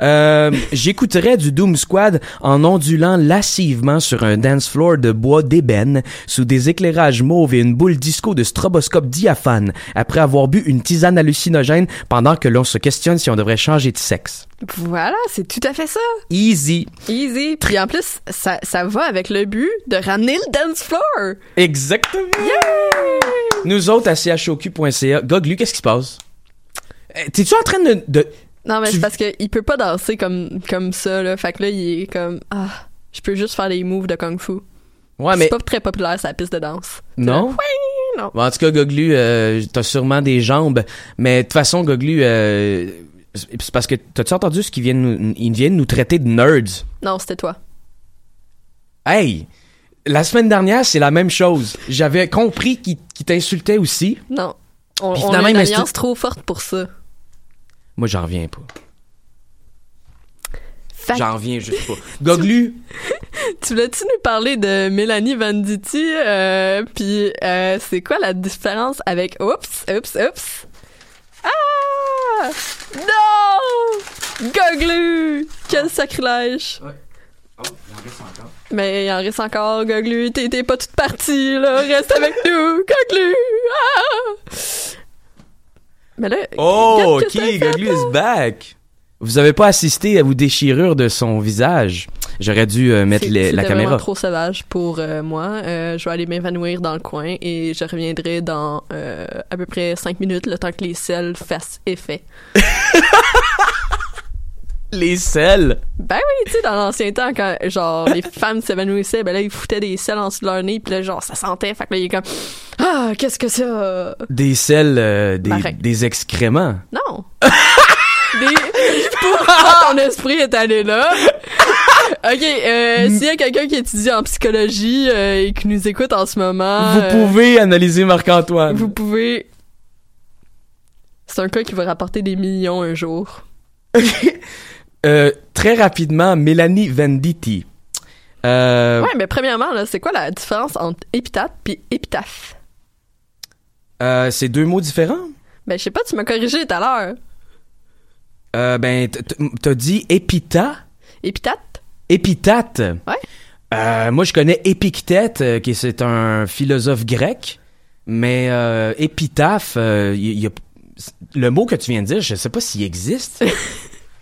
[SPEAKER 4] Euh, J'écouterais du Doom Squad en ondulant lascivement sur un dance floor de bois d'ébène sous des éclairages mauves et une boule disco de stroboscope diaphane après avoir bu une tisane hallucinogène pendant que l'on se questionne si on devrait changer de sexe.
[SPEAKER 3] Voilà, c'est tout à fait ça.
[SPEAKER 4] Easy.
[SPEAKER 3] Easy. Puis en plus, ça, ça va avec le but de ramener le dance floor.
[SPEAKER 4] Exactement. Nous autres à choq.ca. Goglu, qu'est-ce qui se passe? Euh, T'es-tu en train de... de-
[SPEAKER 3] Non, mais
[SPEAKER 4] Tu-
[SPEAKER 3] c'est parce qu'il peut pas danser comme, comme ça, là. Fait que là, il est comme, ah, je peux juste faire des moves de kung fu.
[SPEAKER 4] Ouais, mais...
[SPEAKER 3] C'est pas très populaire, sa piste de danse.
[SPEAKER 4] Non?
[SPEAKER 3] Oui, non.
[SPEAKER 4] Bon, en tout cas, Goglu, euh, t'as sûrement des jambes, mais de toute façon, Goglu, euh, c'est parce que t'as-tu entendu ce qu'ils viennent nous, ils viennent nous traiter de nerds?
[SPEAKER 3] Non, c'était toi.
[SPEAKER 4] Hey! La semaine dernière, c'est la même chose. J'avais compris qu'ils qu'ils t'insultaient aussi.
[SPEAKER 3] Non. On, on a une alliance trop forte pour ça.
[SPEAKER 4] Moi, j'en reviens pas. J'en reviens juste pas. Goglu,
[SPEAKER 3] tu voulais-tu nous parler de Mélanie Venditti? Euh, Puis euh, c'est quoi la différence avec Oups, Oups, Oups? Ah! Non! Goglu! Quel sacrilège! Mais il en reste encore, Goglu. T'es t'es pas toute partie, là. Reste avec nous, Goglu! Ah! Mais là,
[SPEAKER 4] Oh,
[SPEAKER 3] regarde
[SPEAKER 4] ok,
[SPEAKER 3] ce que t'as fait,
[SPEAKER 4] Goglu
[SPEAKER 3] là.
[SPEAKER 4] is back. Vous avez pas assisté à vos déchirures de son visage. J'aurais dû euh, mettre les- la
[SPEAKER 3] c'était
[SPEAKER 4] caméra.
[SPEAKER 3] vraiment trop sauvage pour euh, moi. Euh, je vais aller m'évanouir dans le coin et je reviendrai dans à peu près 5 minutes, le temps que les selles fassent effet.
[SPEAKER 4] Les selles.
[SPEAKER 3] Ben oui, tu sais, dans l'ancien temps, quand genre les femmes s'évanouissaient, ben là, ils foutaient des selles en dessous de leur nez, puis là, genre, ça sentait. Fait que là, il est comme Ah, qu'est-ce que ça?
[SPEAKER 4] Des selles, euh, des,
[SPEAKER 3] Marin.
[SPEAKER 4] des excréments.
[SPEAKER 3] Non! des... Pourquoi ton esprit est allé là? Ok, euh, s'il y a quelqu'un qui étudie en psychologie euh, et qui nous écoute en ce moment,
[SPEAKER 4] Vous
[SPEAKER 3] euh,
[SPEAKER 4] pouvez analyser Marc-Antoine.
[SPEAKER 3] Vous pouvez. C'est un cas qui va rapporter des millions un jour.
[SPEAKER 4] Euh, très rapidement, Mélanie Venditti. Euh,
[SPEAKER 3] Ouais, mais premièrement, c'est quoi la différence entre épitaphe puis épitaphe?
[SPEAKER 4] euh, c'est deux mots différents?
[SPEAKER 3] Ben, je sais pas, tu m'as corrigé tout à l'heure.
[SPEAKER 4] Euh, ben, t'as dit épita,
[SPEAKER 3] Épitaphe?
[SPEAKER 4] épithète.
[SPEAKER 3] Ouais.
[SPEAKER 4] Euh, moi, je connais Épictète, qui c'est un philosophe grec, mais épitaphe, y- y a- le mot que tu viens de dire, je sais pas s'il existe.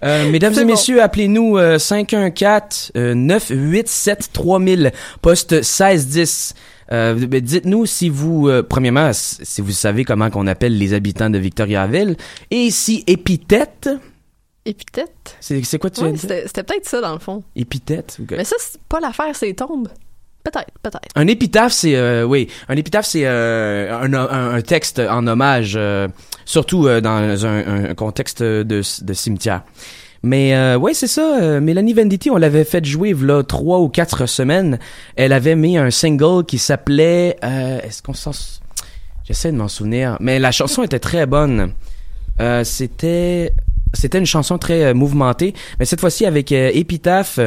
[SPEAKER 4] Euh, mesdames et
[SPEAKER 3] bon.
[SPEAKER 4] messieurs, appelez-nous euh, 514 euh, 987 3000 poste 1610. Euh, ben, dites-nous si vous euh, premièrement si vous savez comment qu'on appelle les habitants de Victoriaville et si épithète?
[SPEAKER 3] Épithète?
[SPEAKER 4] C'est quoi tu
[SPEAKER 3] Ouais, c'était peut-être ça, dans le fond.
[SPEAKER 4] Épithète?
[SPEAKER 3] Mais ça, c'est pas l'affaire, c'est tombes. Peut-être, peut-être.
[SPEAKER 4] Un épitaphe, c'est euh, oui, un épitaphe, c'est euh, un, un- texte en hommage, euh, surtout euh, dans un, un contexte de, de cimetière. Mais euh, ouais, c'est ça. euh, Mélanie Venditti, on l'avait fait jouer là trois ou quatre semaines. Elle avait mis un single qui s'appelait. Est-ce qu'on s'en J'essaie de m'en souvenir, mais la chanson était très bonne. C'était c'était une chanson très mouvementée, mais cette fois-ci avec Épitaphe.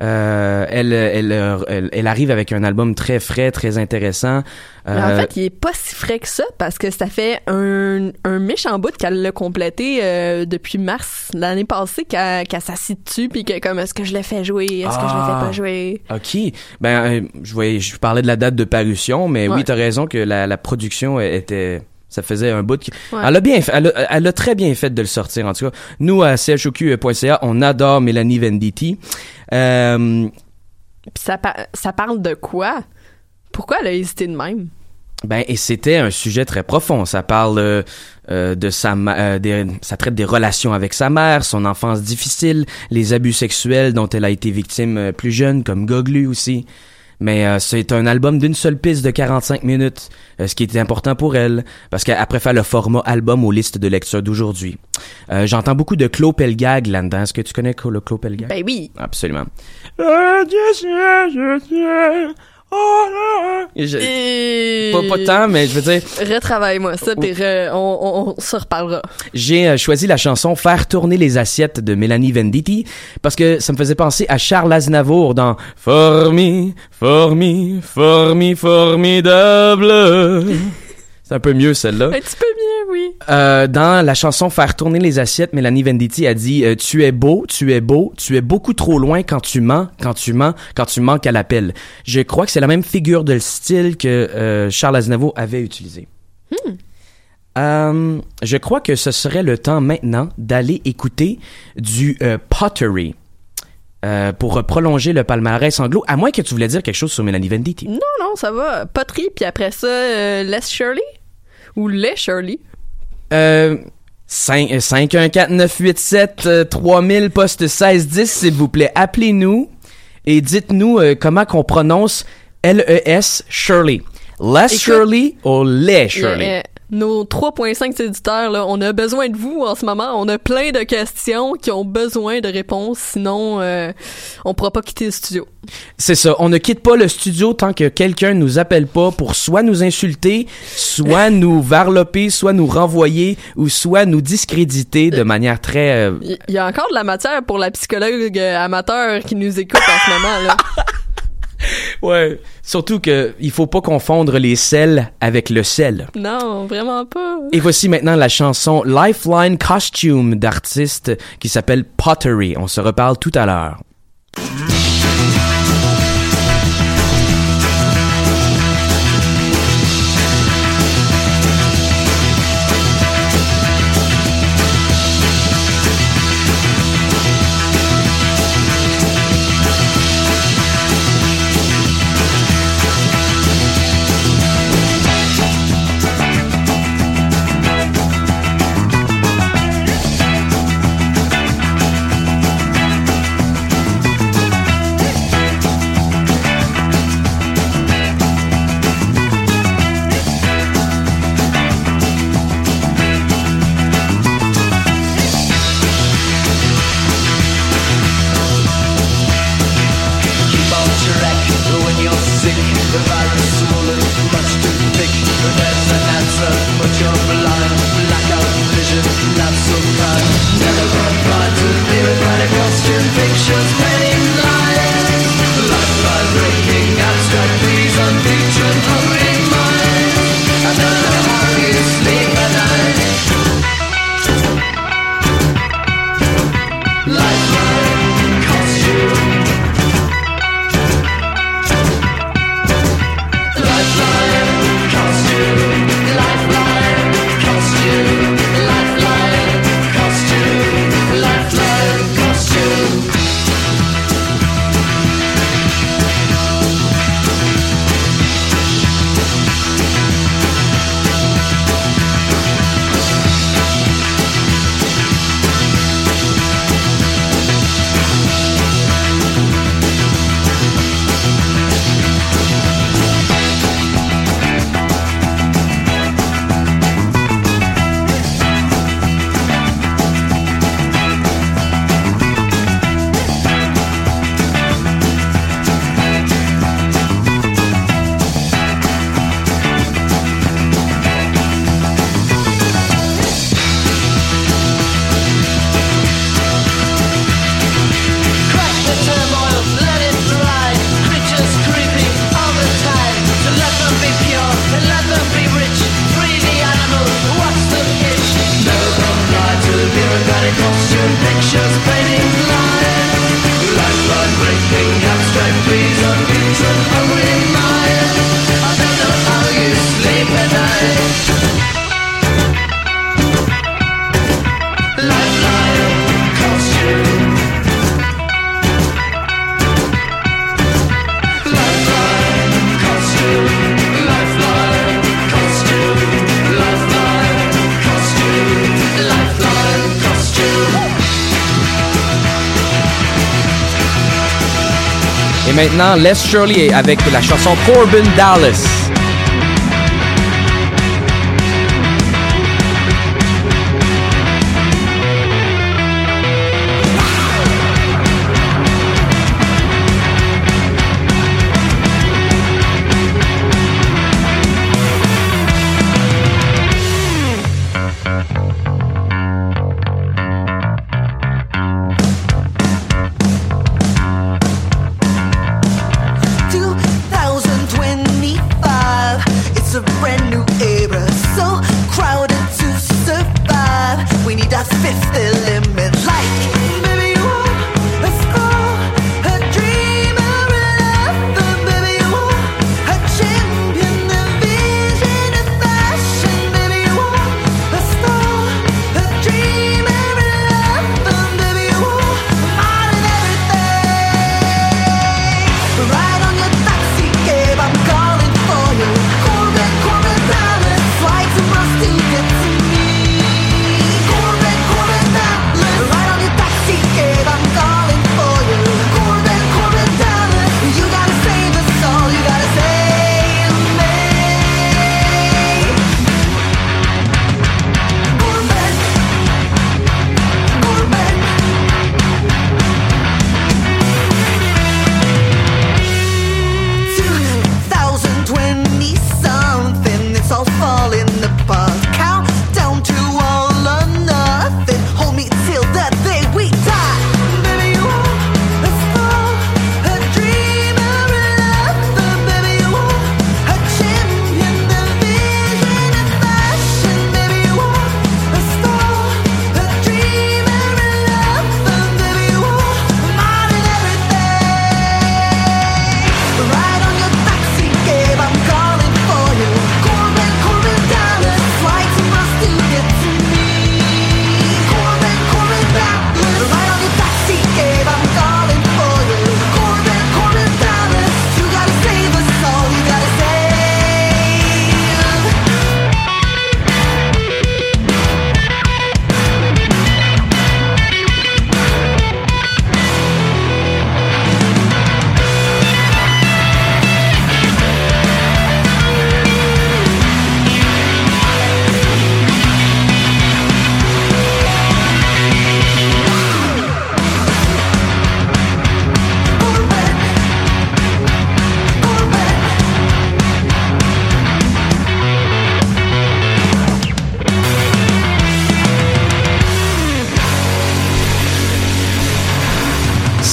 [SPEAKER 4] Euh, elle, elle, elle, elle arrive avec un album très frais, très intéressant. Euh,
[SPEAKER 3] en fait, il est pas si frais que ça parce que ça fait un, un méchant bout qu'elle l'a complété euh, depuis mars l'année passée qu'elle qu'elle s'assit dessus puis que comme est-ce que je l'ai fait jouer, est-ce que je le
[SPEAKER 4] Ah.
[SPEAKER 3] fais pas jouer?
[SPEAKER 4] Ok. Ben, euh, je voyais, je parlais de la date de parution, mais
[SPEAKER 3] Ouais.
[SPEAKER 4] oui, t'as raison que la, la production était, ça faisait un bout. que-
[SPEAKER 3] Ouais.
[SPEAKER 4] Elle a bien, fait- elle a, elle a très bien fait de le sortir en tout cas. Nous à choq.ca, on adore Mélanie Venditti. Euh,
[SPEAKER 3] Puis ça, pa- ça parle de quoi? Pourquoi elle a hésité de même?
[SPEAKER 4] Ben et c'était un sujet très profond. Ça parle euh, euh, de sa, euh, des- ça traite des relations avec sa mère, son enfance difficile, les abus sexuels dont elle a été victime plus jeune, comme Goglu aussi. Mais euh, c'est un album d'une seule piste de 45 minutes, euh, ce qui était important pour elle, parce qu'elle préfère le format album aux listes de lecture d'aujourd'hui. Euh, J'entends beaucoup de Claude Pelgag là-dedans. Est-ce que tu connais Claude Claude Pelgag?
[SPEAKER 3] Ben oui.
[SPEAKER 4] Absolument. Je-
[SPEAKER 3] Et...
[SPEAKER 4] Pas, pas tant, mais je veux dire,
[SPEAKER 3] Retravaille-moi ça, puis re- on, on, on se reparlera.
[SPEAKER 4] j'ai euh, choisi la chanson Faire tourner les assiettes de Mélanie Venditti parce que ça me faisait penser à Charles Aznavour dans Formi, Formi, Formi, Formidable. C'est un peu mieux celle-là.
[SPEAKER 3] Un petit peu bien, oui.
[SPEAKER 4] Euh, dans la chanson Faire tourner les assiettes, Mélanie Venditti a dit euh, Tu es beau, tu es beau, tu es beaucoup trop loin quand tu mens, quand tu mens, quand tu manques à l'appel. Je crois que c'est la même figure de style que euh, Charles Aznavour avait utilisé. Euh, je crois que ce serait le temps maintenant d'aller écouter du pottery. euh, pour prolonger le palmarès anglo, à moins que tu voulais dire quelque chose sur Mélanie Venditti.
[SPEAKER 3] Non, non, ça va. Poterie, puis après ça, euh, Les Shirley? Ou Les Shirley?
[SPEAKER 4] Euh, 5, 514-987 3000 poste 1610, s'il vous plaît. Appelez-nous et dites-nous euh, comment qu'on prononce L-E-S Shirley. Les
[SPEAKER 3] Écoute,
[SPEAKER 4] Shirley ou les Shirley?
[SPEAKER 3] Nos 3.5 éditeurs, là, on a besoin de vous en ce moment. On a plein de questions qui ont besoin de réponses, sinon euh, on pourra pas quitter le studio.
[SPEAKER 4] C'est ça. On ne quitte pas le studio tant que quelqu'un nous appelle pas pour soit nous insulter, soit nous varloper, soit nous renvoyer ou soit nous discréditer de manière très... euh,
[SPEAKER 3] Il il y a encore de la matière pour la psychologue euh, amateur qui nous écoute en ce moment. là.
[SPEAKER 4] Ouais. Surtout que il faut pas confondre les sels avec le sel.
[SPEAKER 3] Non, vraiment pas.
[SPEAKER 4] Et voici maintenant la chanson Lifeline Costume d'artiste qui s'appelle Pottery. On se reparle tout à l'heure.
[SPEAKER 8] Maintenant, Les Shirley avec la chanson Corbin Dallas.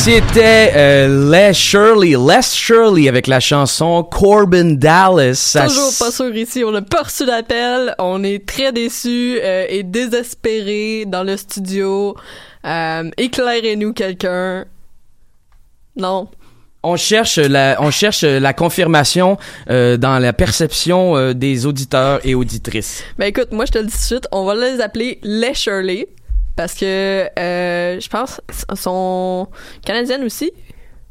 [SPEAKER 8] C'était euh, Les Shirley, Les Shirley avec la chanson Corbin Dallas.
[SPEAKER 3] Toujours pas sûr ici, on n'a pas reçu d'appel, on est très déçus euh, et désespérés dans le studio. Euh, éclairez-nous quelqu'un. Non.
[SPEAKER 8] On cherche la, on cherche la confirmation euh, dans la perception euh, des auditeurs et auditrices.
[SPEAKER 3] Ben écoute, moi je te le dis tout de suite, on va les appeler les Shirley parce que euh, je pense sont canadiennes aussi,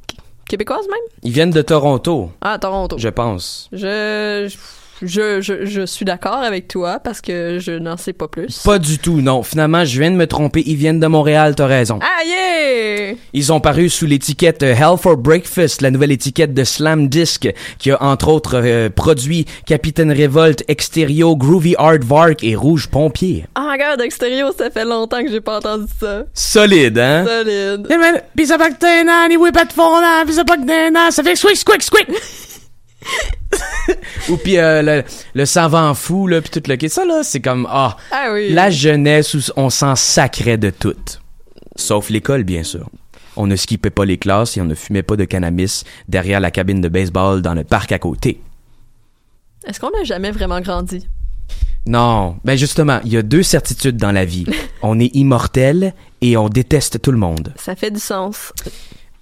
[SPEAKER 3] Qu- québécoises même?
[SPEAKER 8] Ils viennent de Toronto,
[SPEAKER 3] Ah, Toronto.
[SPEAKER 8] je pense.
[SPEAKER 3] Je je, je, je suis d'accord avec toi parce que je n'en sais pas plus.
[SPEAKER 8] Pas du tout, non. Finalement, je viens de me tromper. Ils viennent de Montréal, t'as raison.
[SPEAKER 3] Ah yeah!
[SPEAKER 8] Ils ont paru sous l'étiquette euh, Hell for Breakfast, la nouvelle étiquette de Slam Disc, qui a entre autres euh, produit Capitaine Révolte, Extérieur, Groovy Aardvark et Rouge Pompier.
[SPEAKER 3] Oh my god, extérieur, ça fait longtemps que j'ai pas entendu ça.
[SPEAKER 8] Solide, hein?
[SPEAKER 3] Solide.
[SPEAKER 8] Pis ça ça que t'es ça fait squick, squick, squick! Ou puis euh, le, le savant fou, là, pis tout le kit. Ça, là, c'est comme, ah,
[SPEAKER 3] Ah oui.
[SPEAKER 8] la jeunesse où on s'en sacrait de tout. Sauf l'école, bien sûr. On ne skippait pas les classes et on ne fumait pas de cannabis derrière la cabine de baseball dans le parc à côté.
[SPEAKER 3] Est-ce qu'on a jamais vraiment grandi?
[SPEAKER 8] Non, ben justement, il y a deux certitudes dans la vie. on est immortel et on déteste tout le monde.
[SPEAKER 3] Ça fait du sens.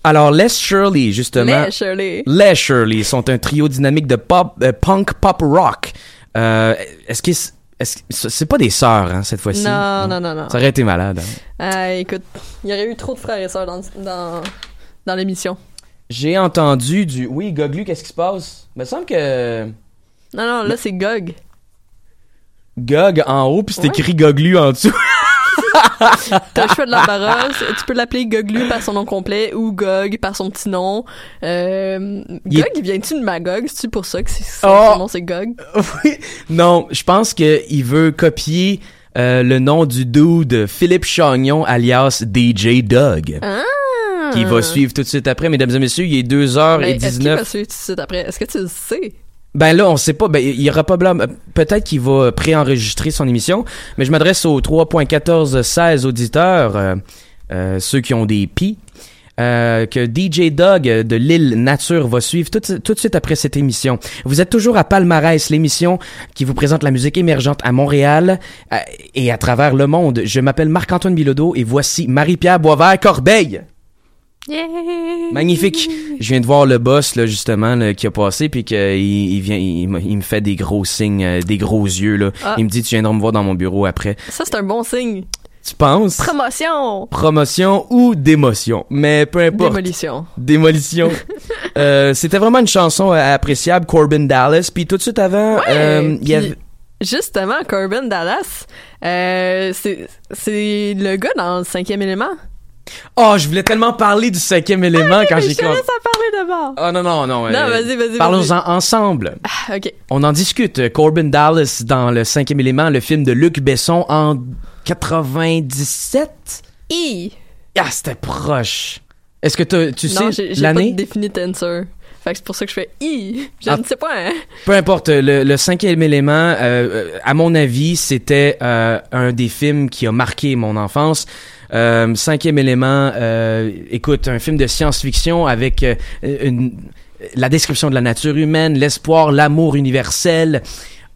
[SPEAKER 8] Alors, Les Shirley, justement.
[SPEAKER 3] Les Shirley.
[SPEAKER 8] Les Shirley sont un trio dynamique de pop, euh, punk pop rock. Euh, est-ce que c'est- pas des sœurs hein, cette fois-ci?
[SPEAKER 3] Non, non, non, non.
[SPEAKER 8] Ça aurait été malade. hein.
[SPEAKER 3] Ah, écoute, il y aurait eu trop de frères et sœurs dans, dans, dans l'émission.
[SPEAKER 8] J'ai entendu du. Oui, Goglu, qu'est-ce qui se passe? Il me semble que
[SPEAKER 3] Non, non, là, c'est Gog.
[SPEAKER 8] Gog en haut puis c'est
[SPEAKER 3] Ouais.
[SPEAKER 8] écrit Goglu en dessous.
[SPEAKER 3] T'as le choix de l'embarras. Tu peux l'appeler Goglu par son nom complet ou Gog par son petit nom. Euh,
[SPEAKER 4] Il est-
[SPEAKER 3] Gog, il vient-tu de Magog? C'est-tu pour ça que c'est, son
[SPEAKER 4] Oh!
[SPEAKER 3] nom c'est Gog?
[SPEAKER 4] Oui. Non, je pense qu'il veut copier euh, le nom du dude Philippe Chagnon alias DJ Doug.
[SPEAKER 3] Ah!
[SPEAKER 4] Qui va suivre tout de suite après. Mesdames et messieurs, il est 2h19.
[SPEAKER 3] Mais est-ce qu'il va suivre tout de suite après? Est-ce que tu le sais?
[SPEAKER 4] Ben là, on sait pas. Ben, il y aura pas. Peut-être qu'il va préenregistrer son émission, mais je m'adresse aux 3.14-16 auditeurs, euh, euh, ceux qui ont des pis, euh, que DJ Dog de l'île Nature va suivre tout, tout de suite après cette émission. Vous êtes toujours à Palmarès, l'émission qui vous présente la musique émergente à Montréal euh, et à travers le monde. Je m'appelle Marc-Antoine Bilodeau et voici Marie-Pierre Boisvert-Corbeil. Magnifique. Je viens de voir le boss là justement là, qui a passé puis qu'il il vient il, me- il me fait des gros signes, euh, des gros yeux là.
[SPEAKER 3] Ah.
[SPEAKER 4] Il me dit tu viendras me voir dans mon bureau après.
[SPEAKER 3] Ça, c'est un bon signe.
[SPEAKER 4] Tu penses?
[SPEAKER 3] Promotion!
[SPEAKER 4] promotion ou démotion, mais peu importe.
[SPEAKER 3] Démolition.
[SPEAKER 4] Démolition. Euh, c'était vraiment une chanson euh, appréciable, Corbin Dallas. Puis tout de suite avant,
[SPEAKER 3] Ouais,
[SPEAKER 4] euh, il y avait
[SPEAKER 3] Justement, Corbin Dallas, c'est, c'est le gars dans le cinquième élément.
[SPEAKER 4] Oh, je voulais tellement parler du cinquième élément quand
[SPEAKER 3] Mais
[SPEAKER 4] j'ai
[SPEAKER 3] je te
[SPEAKER 4] commencé.
[SPEAKER 3] en parler d'abord.
[SPEAKER 4] Oh non non non.
[SPEAKER 3] Non,
[SPEAKER 4] euh,
[SPEAKER 3] vas-y, vas-y,
[SPEAKER 4] Parlons-en ensemble.
[SPEAKER 3] Ah, ok.
[SPEAKER 4] On en discute. Corbin Dallas dans le cinquième élément, le film de Luc Besson en 97.
[SPEAKER 3] I.
[SPEAKER 4] Ah, c'était proche. Est-ce que tu
[SPEAKER 3] non,
[SPEAKER 4] sais
[SPEAKER 3] j'ai, j'ai pas
[SPEAKER 4] l'année?
[SPEAKER 3] answer. Fait que c'est pour ça que je fais I. Je
[SPEAKER 4] Ah.
[SPEAKER 3] ne sais pas, hein.
[SPEAKER 4] Peu importe, le, le cinquième élément, euh, euh, à mon avis, c'était euh, un des films qui a marqué mon enfance. Euh, cinquième élément, euh, écoute, un film de science-fiction avec euh, une, la description de la nature humaine, l'espoir, l'amour universel.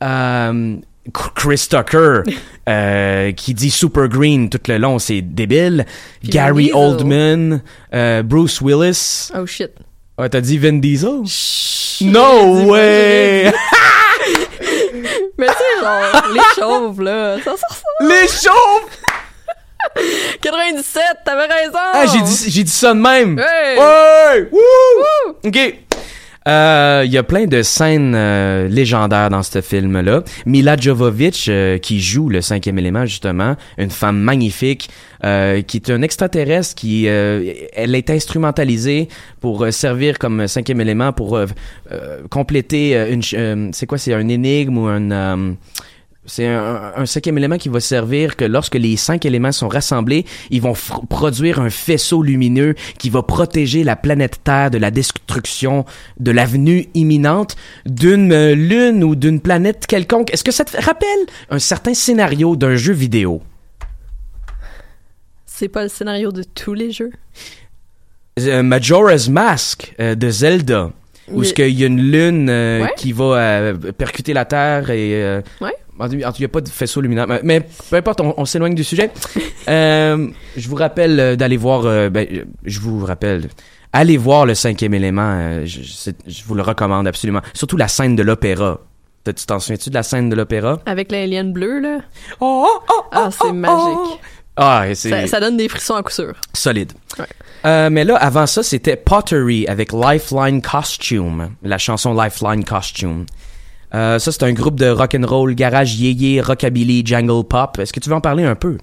[SPEAKER 4] Euh, Chris Tucker, euh, qui dit Super Green tout le long, c'est débile.
[SPEAKER 3] Puis
[SPEAKER 4] Gary. Oldman, euh, Bruce Willis.
[SPEAKER 3] Oh shit.
[SPEAKER 4] Ouais, t'as dit Vin Diesel?
[SPEAKER 3] j'ai
[SPEAKER 4] No way!
[SPEAKER 3] Mais tu sais, genre, les chauves, là, ça sort ça.
[SPEAKER 4] Les chauves!
[SPEAKER 3] 97, t'avais raison!
[SPEAKER 4] Ah, j'ai dit, j'ai dit ça de même.
[SPEAKER 3] Hey!
[SPEAKER 4] Ouais! Wouh! OK. Euh, Il y a plein de scènes euh, légendaires dans ce film-là. Mila Jovovich, euh, qui joue le cinquième élément, justement, une femme magnifique, euh, qui est un extraterrestre, qui euh, elle est instrumentalisée pour euh, servir comme cinquième élément, pour euh, euh, compléter euh, une... euh, c'est quoi, c'est un énigme ou un... c'est un, un cinquième élément qui va servir que lorsque les cinq éléments sont rassemblés, ils vont produire un faisceau lumineux qui va protéger la planète Terre de la destruction, de l'avenue imminente d'une euh, lune ou d'une planète quelconque. Est-ce que ça te rappelle un certain scénario d'un jeu vidéo?
[SPEAKER 3] C'est pas le scénario de tous les jeux.
[SPEAKER 4] Euh, Majora's Mask euh, de Zelda. Où
[SPEAKER 3] Il-
[SPEAKER 4] est-ce qu'il y a une lune euh,
[SPEAKER 3] Ouais.
[SPEAKER 4] qui va percuter la Terre et...
[SPEAKER 3] Ouais.
[SPEAKER 4] En tout cas, il n'y a pas de faisceau lumineux. Mais, mais peu importe, on, on s'éloigne du sujet. Euh, je vous rappelle euh, d'aller voir... euh, ben, je vous rappelle... Allez voir le cinquième élément. euh, je, vous le recommande absolument. Surtout la scène de l'opéra. Tu t'en souviens-tu de la scène de l'opéra?
[SPEAKER 3] Avec l'alien bleu, là.
[SPEAKER 4] Oh,
[SPEAKER 3] ah, c'est magique.
[SPEAKER 4] Ah, c'est
[SPEAKER 3] Ça, ça donne des frissons à coup sûr.
[SPEAKER 4] solide.
[SPEAKER 3] Ouais.
[SPEAKER 4] Euh, mais là, avant ça, c'était Pottery avec Lifeline Costume, la chanson Lifeline Costume. Euh, ça, c'est un groupe de rock and roll, garage yéyé, rockabilly, jangle pop. Est-ce que tu veux en parler un peu?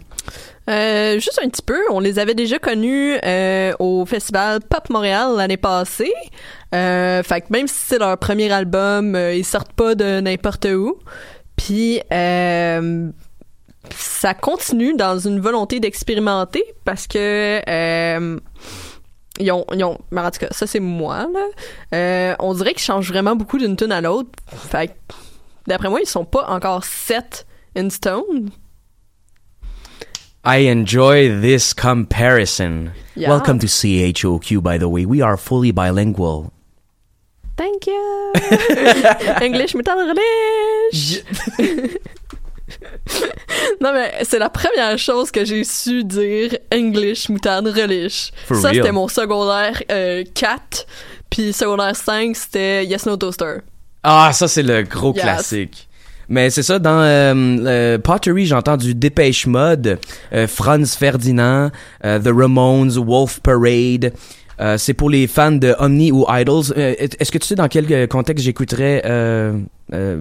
[SPEAKER 3] Euh, juste un petit peu, on les avait déjà connus euh, au festival Pop Montréal l'année passée. Fait que même si c'est leur premier album, ils sortent pas de n'importe où. Puis ça continue dans une volonté d'expérimenter parce que ils ont, ils ont, mais en tout cas, ça c'est moi là. Euh, on dirait qu'ils changent vraiment beaucoup d'une tune à l'autre. Fait d'après moi, ils sont pas encore set in stone.
[SPEAKER 4] I enjoy this comparison.
[SPEAKER 3] Yeah.
[SPEAKER 4] Welcome to CHOQ, by the way. We are fully bilingual.
[SPEAKER 3] Thank you. English metal relish. Non mais c'est la première chose que j'ai su dire English moutarde relish.
[SPEAKER 4] For
[SPEAKER 3] ça c'était mon secondaire euh, 4 puis secondaire 5 c'était Yes No Toaster.
[SPEAKER 4] Ah, ça, c'est le gros
[SPEAKER 3] Yes.
[SPEAKER 4] classique. Mais c'est ça, dans euh, euh, Pottery, j'ai entendu Dépêche Mode, euh, Franz Ferdinand, euh, The Ramones, Wolf Parade. Euh, c'est pour les fans de Omni ou Idols. Est-ce que tu sais dans quel contexte j'écouterais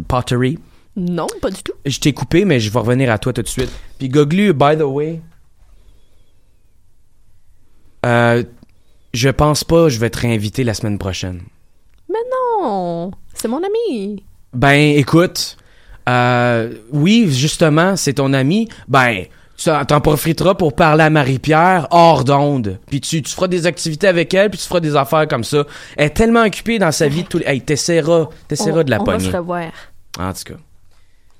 [SPEAKER 4] Pottery?
[SPEAKER 3] Non, pas du tout.
[SPEAKER 4] Je t'ai coupé, mais je vais revenir à toi tout de suite. Puis Goglu, by the way, Euh, je pense pas je vais te réinviter la semaine prochaine.
[SPEAKER 3] Mais non, c'est mon ami.
[SPEAKER 4] Ben, écoute, euh, oui, justement, c'est ton ami. Ben, tu t'en- profiteras pour parler à Marie-Pierre hors d'onde. Puis tu, tu feras des activités avec elle, puis tu feras des affaires comme ça. Elle est tellement occupée dans sa vie de tous les... Hey, t'essaieras, de la
[SPEAKER 3] on va se revoir.
[SPEAKER 4] En tout cas.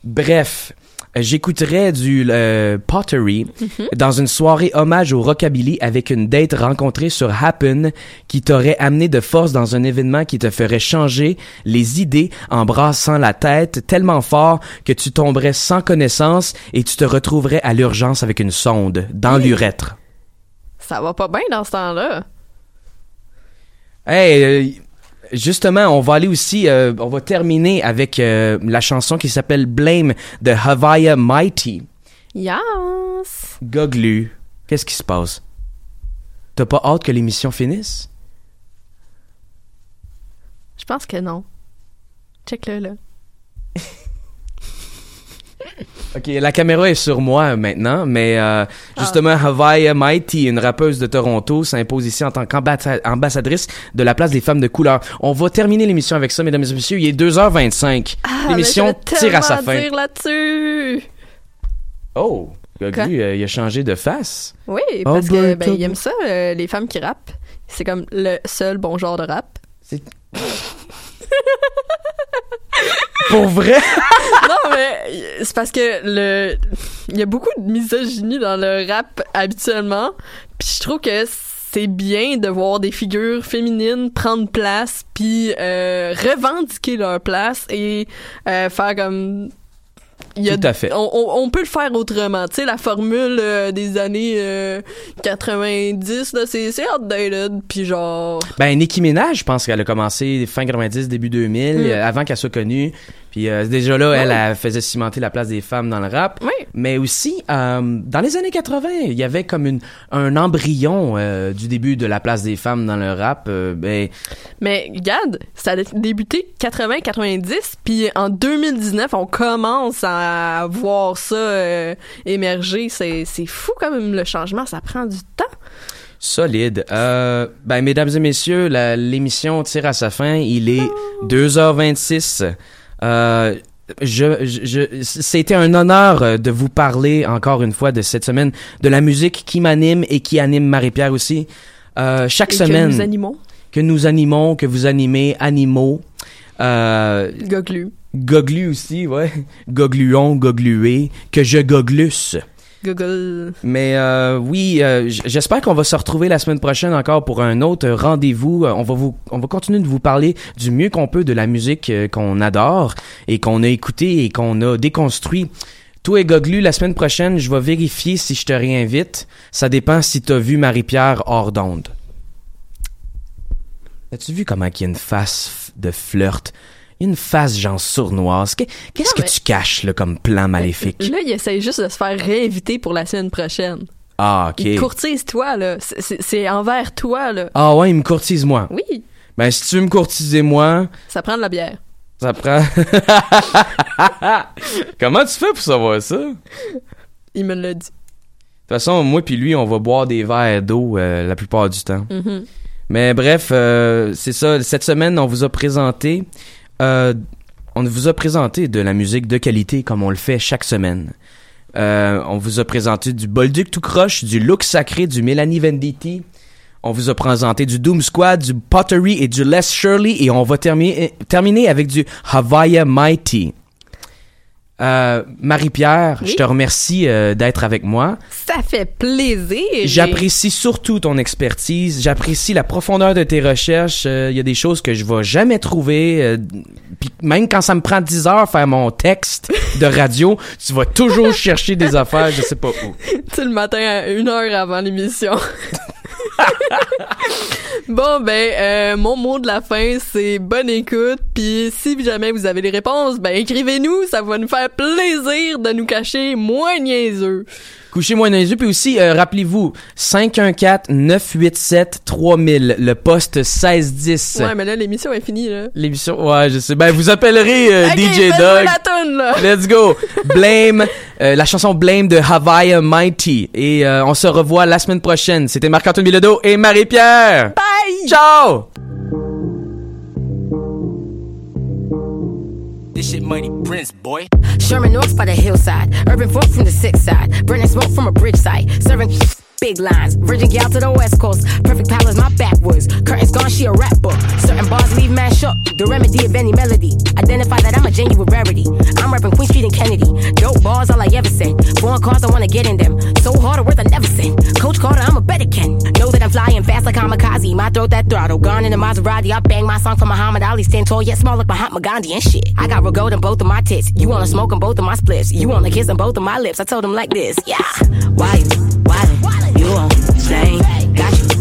[SPEAKER 4] Bref, euh, j'écouterai du euh, Pottery
[SPEAKER 3] Mhm.
[SPEAKER 4] dans une soirée hommage au rockabilly avec une date rencontrée sur Happen qui t'aurait amené de force dans un événement qui te ferait changer les idées en brassant la tête tellement fort que tu tomberais sans connaissance et tu te retrouverais à l'urgence avec une sonde dans l'urètre.
[SPEAKER 3] Ça va pas bien dans ce temps-là.
[SPEAKER 4] Hey, euh, justement, on va aller aussi, euh, on va terminer avec euh, la chanson qui s'appelle Blame de Havaya Mighty.
[SPEAKER 3] Yes.
[SPEAKER 4] Goglu, qu'est-ce qui se passe? T'as pas hâte que l'émission finisse?
[SPEAKER 3] Je pense que non. Check-le, là.
[SPEAKER 4] Ok, la caméra est sur moi maintenant, mais euh, justement, Havaya Mighty, une rappeuse de Toronto, s'impose ici en tant qu'ambassadrice de la place des femmes de couleur. On va terminer l'émission avec ça, mesdames et messieurs. Il est 2h25.
[SPEAKER 3] Ah,
[SPEAKER 4] l'émission tire à sa fin.
[SPEAKER 3] dire là-dessus.
[SPEAKER 4] Oh? Goglu, euh, il a changé de face.
[SPEAKER 3] Oui,
[SPEAKER 4] Oh,
[SPEAKER 3] parce que
[SPEAKER 4] ben,
[SPEAKER 3] il aime ça, euh, les femmes qui rappent. C'est comme le seul bon genre de rap.
[SPEAKER 4] Pour vrai?
[SPEAKER 3] non, mais c'est parce que le il y a beaucoup de misogynie dans le rap habituellement. Puis je trouve que c'est bien de voir des figures féminines prendre place puis euh, revendiquer leur place et euh, faire comme il y a-
[SPEAKER 4] Tout à fait.
[SPEAKER 3] On, on- on peut le faire autrement. Tu sais, la formule euh, des années euh, 90, là, c'est, c'est outdated. Puis genre...
[SPEAKER 4] Ben, Nicki Minaj, je pense qu'elle a commencé fin 90, début 2000,
[SPEAKER 3] Mm.
[SPEAKER 4] euh, avant qu'elle soit connue. Puis euh, déjà là, elle, elle faisait cimenter la place des femmes dans le rap. Mais aussi, euh, dans les années 80, il y avait comme une, un embryon euh, du début de la place des femmes dans le rap. euh, ben,
[SPEAKER 3] Mais regarde, ça a débuté 80-90, puis en 2019, on commence à voir ça euh, émerger. C'est, c'est fou quand même le changement, ça prend du temps.
[SPEAKER 4] Solide. Euh, ben, mesdames et messieurs, l'émission tire à sa fin. Il est 2h26. Euh, je, je, c'était un honneur euh, de vous parler encore une fois de cette semaine de la musique qui m'anime et qui anime Marie-Pierre aussi. Euh, chaque
[SPEAKER 3] Et que
[SPEAKER 4] semaine.
[SPEAKER 3] nous animons.
[SPEAKER 4] Que nous animons, que vous animez, animaux. Euh,
[SPEAKER 3] Goglu.
[SPEAKER 4] Goglu aussi, ouais. Gogluon, goglué. Que je goglusse.
[SPEAKER 3] Google.
[SPEAKER 4] Mais euh, oui, euh, j'espère qu'on va se retrouver la semaine prochaine encore pour un autre rendez-vous. Euh, On va vous, on va continuer de vous parler du mieux qu'on peut de la musique qu'on adore et qu'on a écouté et qu'on a déconstruit. Toi et Goglu, la semaine prochaine, je vais vérifier si je te réinvite. Ça dépend si t'as vu Marie-Pierre hors d'onde. As-tu vu comment il y a une face de flirt? Une face genre sournoise. Qu'est- Qu'est-ce que tu caches là, comme plan maléfique?
[SPEAKER 3] Là, il essaye juste de se faire réinviter pour la semaine prochaine.
[SPEAKER 4] Ah, ok.
[SPEAKER 3] Il courtise toi, là. C'est- envers toi, là.
[SPEAKER 4] Ah ouais, il me courtise moi.
[SPEAKER 3] Oui,
[SPEAKER 4] Ben, si tu veux me courtiser moi,
[SPEAKER 3] ça prend de la bière.
[SPEAKER 4] ça prend... Comment tu fais pour savoir ça? De
[SPEAKER 3] Il me l'a dit.
[SPEAKER 4] toute façon, moi puis lui, on va boire des verres d'eau euh, la plupart du temps.
[SPEAKER 3] Mhm.
[SPEAKER 4] Mais bref, euh, c'est ça. Cette semaine, on vous a présenté... euh, on vous a présenté de la musique de qualité comme on le fait chaque semaine. Euh, on vous a présenté du Bolduc tout croche, du Look sacré, du Mélanie Venditti. On vous a présenté du Doom Squad, du Pottery et du Les Shirley. Et on va terminer, terminer avec du Havaya Mighty. Euh, Marie-Pierre,
[SPEAKER 3] Oui?
[SPEAKER 4] je te remercie euh, d'être avec moi.
[SPEAKER 3] Ça fait plaisir.
[SPEAKER 4] J'apprécie surtout ton expertise. J'apprécie la profondeur de tes recherches. Euh, Il y a des choses que je vais jamais trouver. euh, puis même quand ça me prend 10 heures faire mon texte de radio, tu vas toujours chercher des affaires, je sais pas où.
[SPEAKER 3] Tu le matin, à une heure avant l'émission. bon, ben, euh, mon mot de la fin, c'est bonne écoute. Puis si jamais vous avez des réponses, ben, écrivez-nous. Ça va nous faire plaisir de nous cacher moins niaiseux.
[SPEAKER 4] Couchez-moi dans les yeux. Puis aussi, euh, rappelez-vous, 514-987-3000, le poste 1610.
[SPEAKER 3] Ouais, mais là, l'émission est finie, là.
[SPEAKER 4] L'émission, ouais, je sais. Ben, vous appellerez euh, DJ
[SPEAKER 3] la toune, là.
[SPEAKER 4] Let's go. Blame euh, la chanson Blame de Hawaii Mighty. Et euh, on se revoit la semaine prochaine. C'était Marc-Antoine Bilodeau et Marie-Pierre. Bye! Ciao!
[SPEAKER 9] This shit money Prince, boy.
[SPEAKER 10] Sherman Oaks by the hillside. Urban folk from the sixth side. Burning smoke from a bridge site. Serving big lines. Virgin gal to the west coast. Perfect palace, my backwoods. Curtains gone, she a rap book. Certain bars leave man shook. The remedy of any melody. Identify that I'm a genuine rarity. I'm rapping Queen Street and Kennedy. Dope bars, all I ever said. Foreign cars, I wanna get in them. So hard to worth, I never sent. Coach Carter, I'm a better Ken. Know that I'm flying fast like kamikaze. My throat that throttle. Gone in the Maserati. I bang my song for Muhammad Ali. Stand tall yet small like Mahatma Gandhi and shit. I got real in both of my tits. You wanna smoke on both of my splits. You wanna kiss on both of my lips. I told him like this. Yeah. Why? Why you? You on flame? Got you